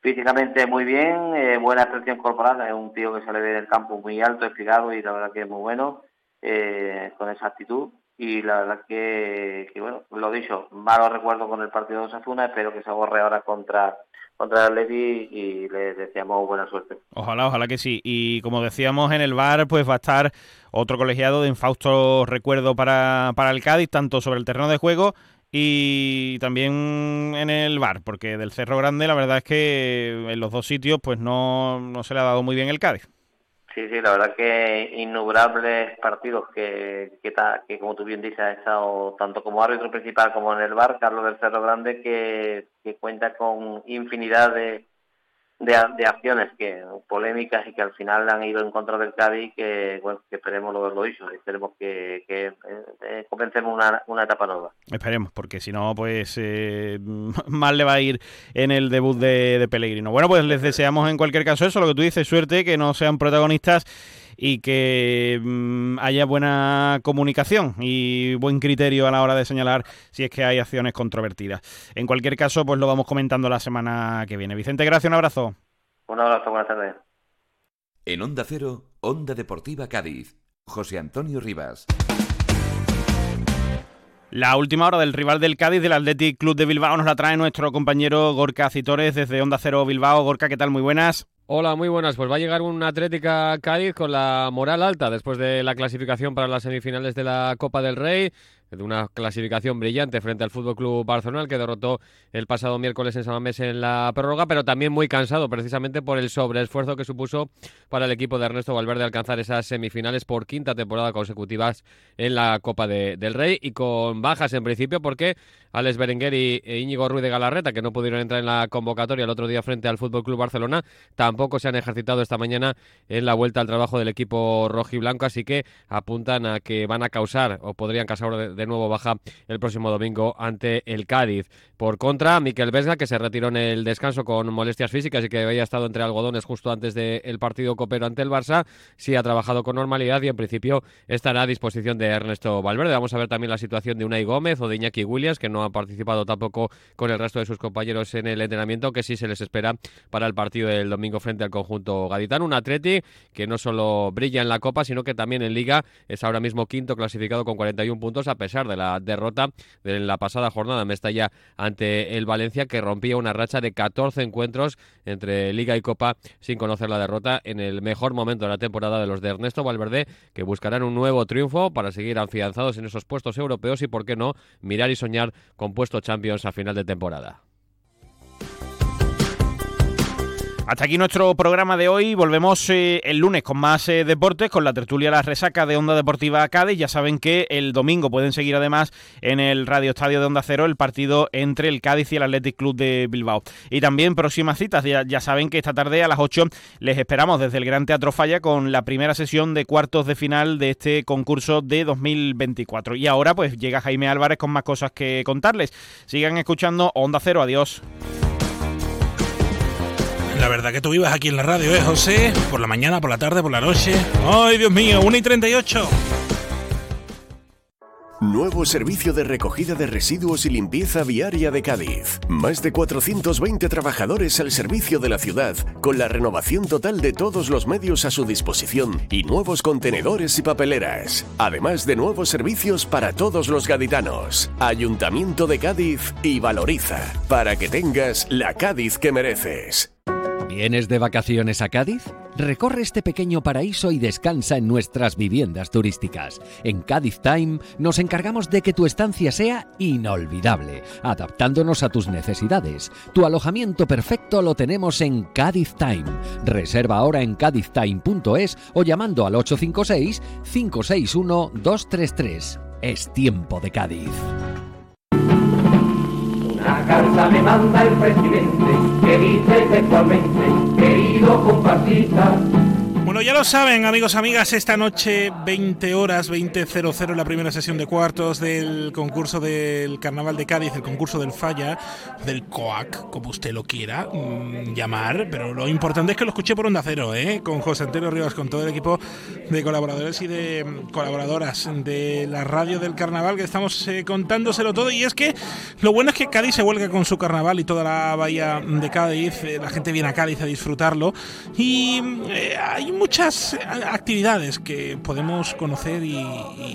físicamente muy bien, eh, buena expresión corporal, es un tío que sale del campo muy alto, explicado y la verdad que es muy bueno eh, con esa actitud y la verdad que, bueno, lo dicho, malo recuerdo con el partido de Osasuna, espero que se borre ahora contra contra el Levi y le deseamos buena suerte. Ojalá, ojalá que sí. Y como decíamos en el bar, pues va a estar otro colegiado de infausto recuerdo para, para el Cádiz, tanto sobre el terreno de juego y también en el bar, porque del Cerro Grande la verdad es que en los dos sitios pues no, no se le ha dado muy bien el Cádiz. Sí, sí, la verdad que innumerables partidos que, que, que como tú bien dices ha estado tanto como árbitro principal como en el bar, Carlos del Cerro Grande, que, que cuenta con infinidad de, de, acciones que polémicas y que al final han ido en contra del Cádiz que, bueno, que esperemos lo, lo hizo, esperemos que, que eh, comencemos una, una, etapa nueva. Esperemos, porque si no, pues eh, mal le va a ir en el debut de, de Pellegrino. Bueno, pues les deseamos en cualquier caso eso, lo que tú dices, suerte, que no sean protagonistas y que mm, haya buena comunicación y buen criterio a la hora de señalar si es que hay acciones controvertidas. En cualquier caso, pues lo vamos comentando la semana que viene. Vicente, gracias, un abrazo. Un abrazo, buenas tardes. En Onda Cero, Onda Deportiva Cádiz, José Antonio Rivas. La última hora del rival del Cádiz, del Athletic Club de Bilbao, nos la trae nuestro compañero Gorka Citores desde Onda Cero Bilbao. Gorka, ¿qué tal? Muy buenas. Hola, muy buenas. Pues va a llegar un Atlética Cádiz con la moral alta después de la clasificación para las semifinales de la Copa del Rey de una clasificación brillante frente al Fútbol Club Barcelona, que derrotó el pasado miércoles en San Mamés en la prórroga, pero también muy cansado precisamente por el sobreesfuerzo que supuso para el equipo de Ernesto Valverde alcanzar esas semifinales por quinta temporada consecutivas en la Copa del Rey y con bajas en principio porque Alex Berenguer y e Íñigo Ruiz de Galarreta, que no pudieron entrar en la convocatoria el otro día frente al Fútbol Club Barcelona, tampoco se han ejercitado esta mañana en la vuelta al trabajo del equipo rojiblanco, así que apuntan a que van a causar o podrían causar de nuevo baja el próximo domingo ante el Cádiz. Por contra, Miquel Vesga, que se retiró en el descanso con molestias físicas y que había estado entre algodones justo antes del partido copero ante el Barça, sí ha trabajado con normalidad y en principio estará a disposición de Ernesto Valverde. Vamos a ver también la situación de Unai Gómez o de Iñaki Williams, que no ha participado tampoco con el resto de sus compañeros en el entrenamiento, que sí se les espera para el partido del domingo frente al conjunto gaditano. Un Atleti que no solo brilla en la Copa, sino que también en Liga es ahora mismo quinto clasificado con 41 puntos a pesar de la derrota de la pasada jornada Mestalla ante el Valencia que rompía una racha de 14 encuentros entre Liga y Copa sin conocer la derrota en el mejor momento de la temporada de los de Ernesto Valverde que buscarán un nuevo triunfo para seguir afianzados en esos puestos europeos y por qué no mirar y soñar con puestos Champions a final de temporada. Hasta aquí nuestro programa de hoy. Volvemos eh, el lunes con más eh, deportes, con la tertulia La Resaca de Onda Deportiva Cádiz. Ya saben que el domingo pueden seguir además en el Radio Estadio de Onda Cero el partido entre el Cádiz y el Athletic Club de Bilbao. Y también próximas citas. Ya, ya saben que esta tarde a las 8 les esperamos desde el Gran Teatro Falla con la primera sesión de cuartos de final de este concurso de 2024. Y ahora pues llega Jaime Álvarez con más cosas que contarles. Sigan escuchando Onda Cero. Adiós. La verdad que tú vivas aquí en la radio, ¿eh, José? Por la mañana, por la tarde, por la noche. ¡Ay, Dios mío! 1 y 38. Nuevo servicio de recogida de residuos y limpieza viaria de Cádiz. Más de 420 trabajadores al servicio de la ciudad, con la renovación total de todos los medios a su disposición y nuevos contenedores y papeleras. Además de nuevos servicios para todos los gaditanos. Ayuntamiento de Cádiz y Valoriza, para que tengas la Cádiz que mereces. ¿Vienes de vacaciones a Cádiz? Recorre este pequeño paraíso y descansa en nuestras viviendas turísticas. En Cádiz Time nos encargamos de que tu estancia sea inolvidable, adaptándonos a tus necesidades. Tu alojamiento perfecto lo tenemos en Cádiz Time. Reserva ahora en cádiztime.es o llamando al 856 561 233. Es tiempo de Cádiz. Carta me manda el presidente que dice textualmente, querido compartista. Bueno, ya lo saben, amigos, amigas, esta noche 20 horas, 20.00, la primera sesión de cuartos del concurso del Carnaval de Cádiz, el concurso del Falla, del COAC, como usted lo quiera mmm, llamar, pero lo importante es que lo escuché por Onda Cero, ¿eh? con José Antonio Rivas, con todo el equipo de colaboradores y de mm, colaboradoras de la radio del Carnaval, que estamos eh, contándoselo todo, y es que lo bueno es que Cádiz se huelga con su Carnaval y toda la bahía de Cádiz, eh, la gente viene a Cádiz a disfrutarlo, y eh, hay muchas actividades que podemos conocer y,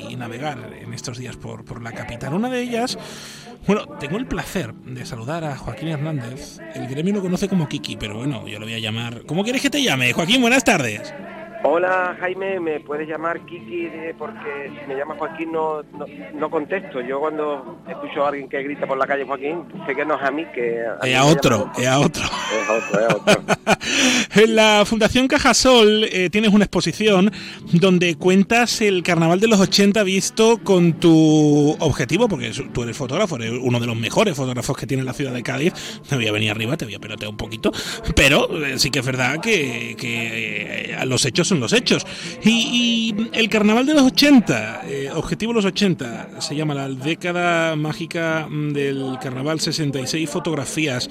y navegar en estos días por, por, la capital. Una de ellas, bueno, tengo el placer de saludar a Joaquín Hernández. El gremio lo conoce como Kiki, pero bueno, yo lo voy a llamar. ¿Cómo quieres que te llame? Joaquín, buenas tardes. Hola Jaime, me puedes llamar Kiki porque si me llamas Joaquín no, no, no, contesto. Yo cuando escucho a alguien que grita por la calle Joaquín, sé que no es a mí, que... A, es a otro, es a otro. Es otro, es otro. en la Fundación Cajasol eh, tienes una exposición donde cuentas el carnaval de los 80 visto con tu objetivo, porque tú eres fotógrafo, eres uno de los mejores fotógrafos que tiene la ciudad de Cádiz. Te voy a venir arriba, te voy a pelotear un poquito, pero eh, sí que es verdad que, que eh, los hechos son los hechos. Y, el carnaval de los 80, eh, objetivo los 80, se llama la década mágica del carnaval 66 fotografías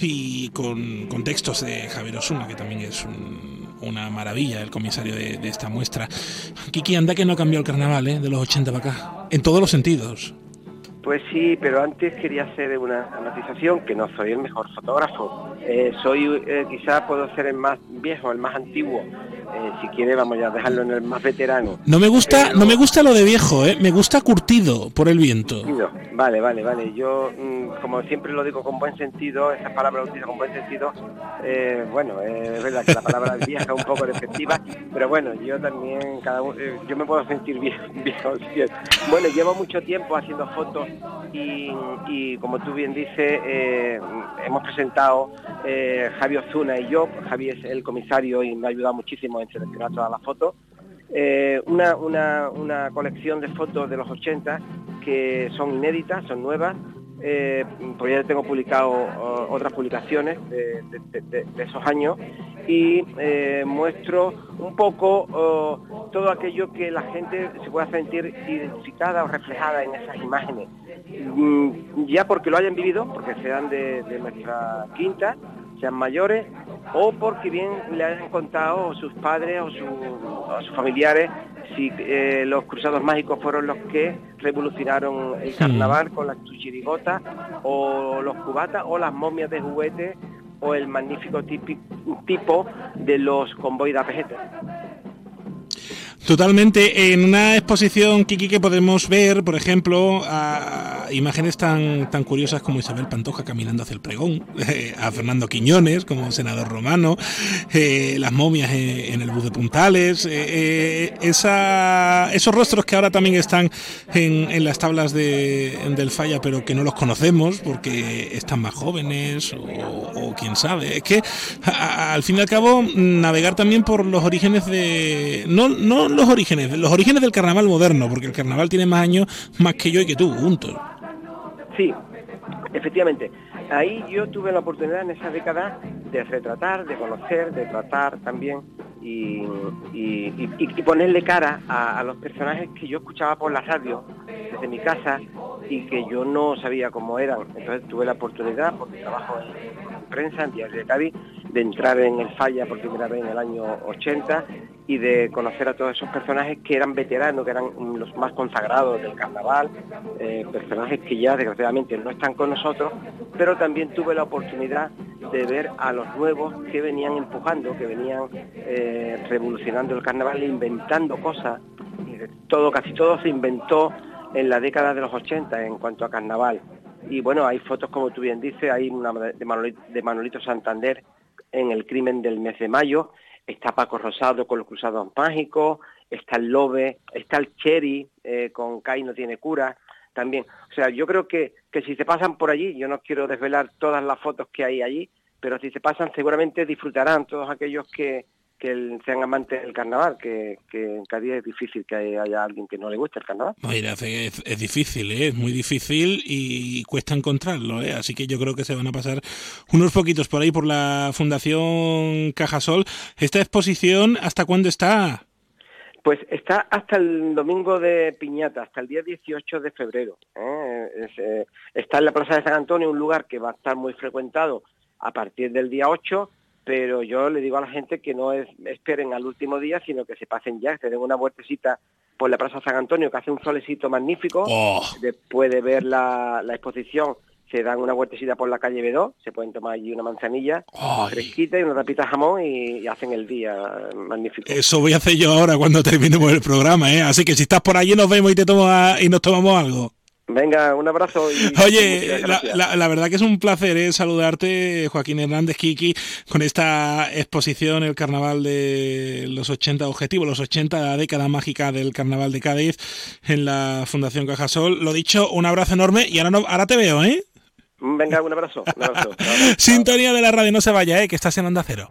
y con, con textos de Javier Osuna, que también es un, una maravilla el comisario de, esta muestra. Kiki, anda que no cambió el carnaval ¿eh? de los 80 para acá, en todos los sentidos. Pues sí, pero antes quería hacer una matización, que no soy el mejor fotógrafo. Eh, soy, eh, quizás puedo ser el más viejo, el más antiguo. Eh, si quiere, vamos ya a dejarlo en el más veterano. No me gusta, pero... no me gusta lo de viejo, ¿eh? me gusta curtido por el viento. Curtido. Vale, vale, vale. Yo, mmm, como siempre lo digo con buen sentido, esas palabras utilizo con buen sentido. Eh, bueno, es verdad que la palabra vieja es un poco defectiva, pero bueno, yo también, cada uno, yo me puedo sentir viejo, viejo. Bueno, llevo mucho tiempo haciendo fotos y, como tú bien dices, eh, hemos presentado eh, Javi Ozuna y yo, Javi es el comisario y me ha ayudado muchísimo en seleccionar todas las fotos, eh, una, una, colección de fotos de los 80 que son inéditas, son nuevas, eh, pues ya tengo publicado otras publicaciones de, esos años y eh, muestro un poco todo aquello que la gente se pueda sentir identificada o reflejada en esas imágenes. Mm, ya porque lo hayan vivido, porque sean de, nuestra quinta, sean mayores, o porque bien le hayan contado sus padres o, su, o sus familiares si eh, los cruzados mágicos fueron los que revolucionaron el carnaval sí. con las chirigotas o los cubatas o las momias de juguete o el magnífico tipi- tipo de los convoy de APG. Totalmente. En una exposición, Kiki, que podemos ver, por ejemplo, a imágenes tan, tan curiosas como Isabel Pantoja caminando hacia el pregón, a Fernando Quiñones como senador romano, eh, las momias en, el bus de Puntales, eh, eh, esa- esos rostros que ahora también están en, en las tablas de, del Falla, pero que no los conocemos porque están más jóvenes o, quién sabe. Es que al fin y al cabo navegar también por los orígenes de no no los orígenes, los orígenes del carnaval moderno, porque el carnaval tiene más años más que yo y que tú juntos. Sí, efectivamente. Ahí yo tuve la oportunidad en esa década de retratar, de conocer, de tratar también y, y- y- ponerle cara a, los personajes que yo escuchaba por la radio desde mi casa y que yo no sabía cómo eran. Entonces tuve la oportunidad, por mi trabajo prensa, en Diario de Cádiz, de entrar en el Falla por primera vez en el año 80 y de conocer a todos esos personajes que eran veteranos, que eran los más consagrados del carnaval, eh, personajes que ya desgraciadamente no están con nosotros, pero también tuve la oportunidad de ver a los nuevos que venían empujando, que venían eh, revolucionando el carnaval, e inventando cosas. Todo, casi todo se inventó en la década de los 80 en cuanto a carnaval. Y bueno, hay fotos, como tú bien dices, hay una de Manolito, de Manolito Santander en el crimen del mes de mayo, está Paco Rosado con los cruzados mágicos, está el Lobe, está el Cherry eh, con Kai no tiene cura también. O sea, yo creo que, que si se pasan por allí, yo no quiero desvelar todas las fotos que hay allí, pero si se pasan seguramente disfrutarán todos aquellos que, que el- sean amantes del carnaval, que, que en Cádiz es difícil que haya alguien que no le guste el carnaval. Mira, es, es difícil, ¿eh? es muy difícil y cuesta encontrarlo, ¿eh? así que yo creo que se van a pasar unos poquitos por ahí por la Fundación Cajasol. Esta exposición, ¿hasta cuándo está? Pues está hasta el domingo de Piñata, hasta el día 18 de febrero. ¿eh? Es, eh, está en la Plaza de San Antonio, un lugar que va a estar muy frecuentado a partir del día 8, pero yo le digo a la gente que no es- esperen al último día, sino que se pasen ya, que den una vueltecita por la Plaza San Antonio, que hace un solecito magnífico. Después de ver la, la exposición, se dan una vueltecita por la calle B2, se pueden tomar allí una manzanilla fresquita y una tapita de jamón y, y hacen el día magnífico. Eso voy a hacer yo ahora cuando terminemos el programa, ¿eh? así que si estás por allí nos vemos y te toma, y nos tomamos algo. Venga, un abrazo. Y Oye, la, la- la verdad que es un placer ¿eh? saludarte, Joaquín Hernández Kiki, con esta exposición, el carnaval de los 80 objetivos, los 80 décadas mágicas del carnaval de Cádiz en la Fundación Cajasol. Lo dicho, un abrazo enorme y ahora, no, ahora te veo, ¿eh? Venga, un abrazo. Un abrazo. Sintonía de la radio, no se vaya, ¿eh? que estás en Onda Cero.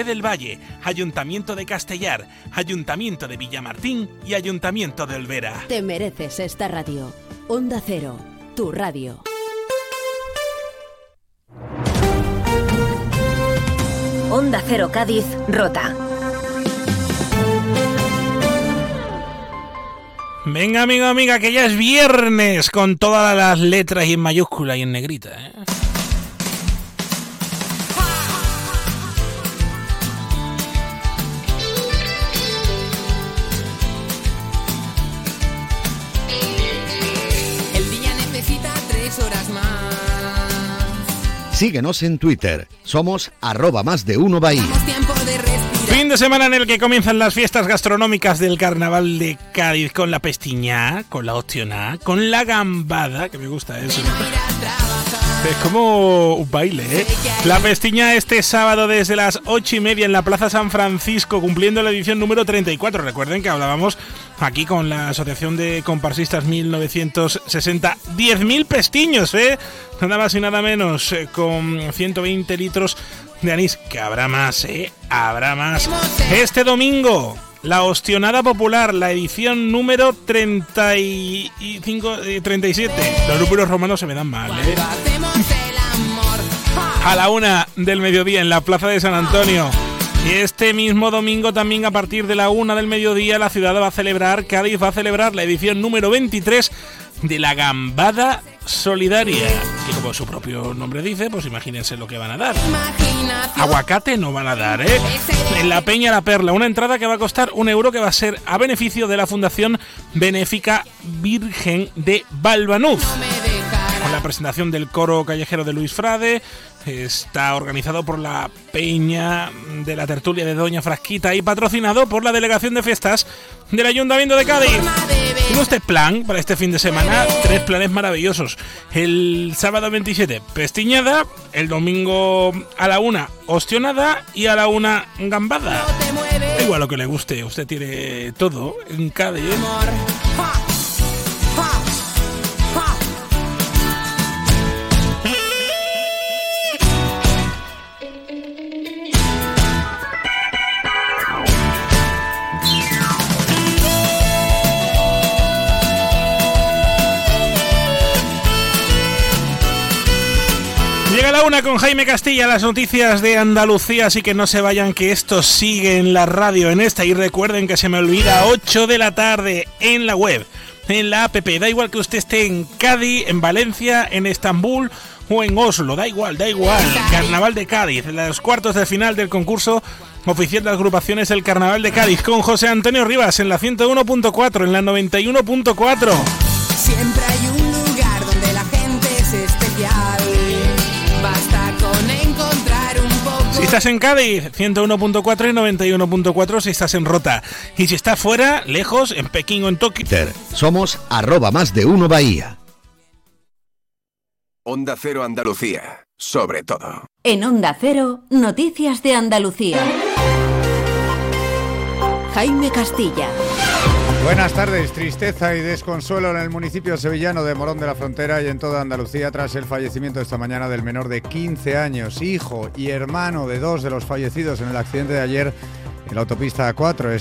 del Valle, Ayuntamiento de Castellar, Ayuntamiento de Villamartín y Ayuntamiento de Olvera. Te mereces esta radio. Onda Cero, tu radio. Onda Cero Cádiz, Rota. Venga, amigo, amiga, que ya es viernes con todas las letras y en mayúscula y en negrita. ¿eh? Síguenos en Twitter. Somos arroba más de uno Bahía. Fin de semana en el que comienzan las fiestas gastronómicas del Carnaval de Cádiz con la pestiñá, con la opcioná, con la gambada, que me gusta eso. Es como un baile, ¿eh? La pestiña este sábado desde las ocho y media en la Plaza San Francisco, cumpliendo la edición número 34. Recuerden que hablábamos aquí con la Asociación de Comparsistas 1960. 10.000 pestiños, ¿eh? Nada más y nada menos, eh, con 120 litros de anís, que habrá más, ¿eh? Habrá más. Este domingo la Ostionada Popular, la edición número 35, eh, 37. Los números romanos se me dan mal, ¿eh? A la una del mediodía en la Plaza de San Antonio. Y este mismo domingo también a partir de la una del mediodía la ciudad va a celebrar, Cádiz va a celebrar la edición número 23 de la Gambada Solidaria. Que como su propio nombre dice, pues imagínense lo que van a dar. Aguacate no van a dar, ¿eh? En la Peña La Perla, una entrada que va a costar un euro que va a ser a beneficio de la Fundación Benéfica Virgen de Balbanuz. Con la presentación del coro callejero de Luis Frade, está organizado por la Peña de la Tertulia de Doña Frasquita y patrocinado por la Delegación de Fiestas del Ayuntamiento de Cádiz. Tengo este plan para este fin de semana, tres planes maravillosos. El sábado 27, pestiñada, el domingo a la una, ostionada y a la una, gambada. Da igual lo que le guste, usted tiene todo en Cádiz. La una con Jaime Castilla, las noticias de Andalucía, así que no se vayan que esto sigue en la radio en esta y recuerden que se me olvida 8 de la tarde en la web, en la app, da igual que usted esté en Cádiz, en Valencia, en Estambul o en Oslo, da igual, da igual, Carnaval de Cádiz, en los cuartos de final del concurso oficial de agrupaciones El Carnaval de Cádiz con José Antonio Rivas en la 101.4, en la 91.4. Siempre hay un estás en Cádiz, 101.4 y 91.4 si estás en Rota. Y si estás fuera, lejos, en Pekín o en Tokio. Somos arroba más de uno Bahía. Onda Cero Andalucía, sobre todo. En Onda Cero, Noticias de Andalucía. Jaime Castilla. Buenas tardes. Tristeza y desconsuelo en el municipio sevillano de Morón de la Frontera y en toda Andalucía tras el fallecimiento esta mañana del menor de 15 años, hijo y hermano de dos de los fallecidos en el accidente de ayer en la autopista A4.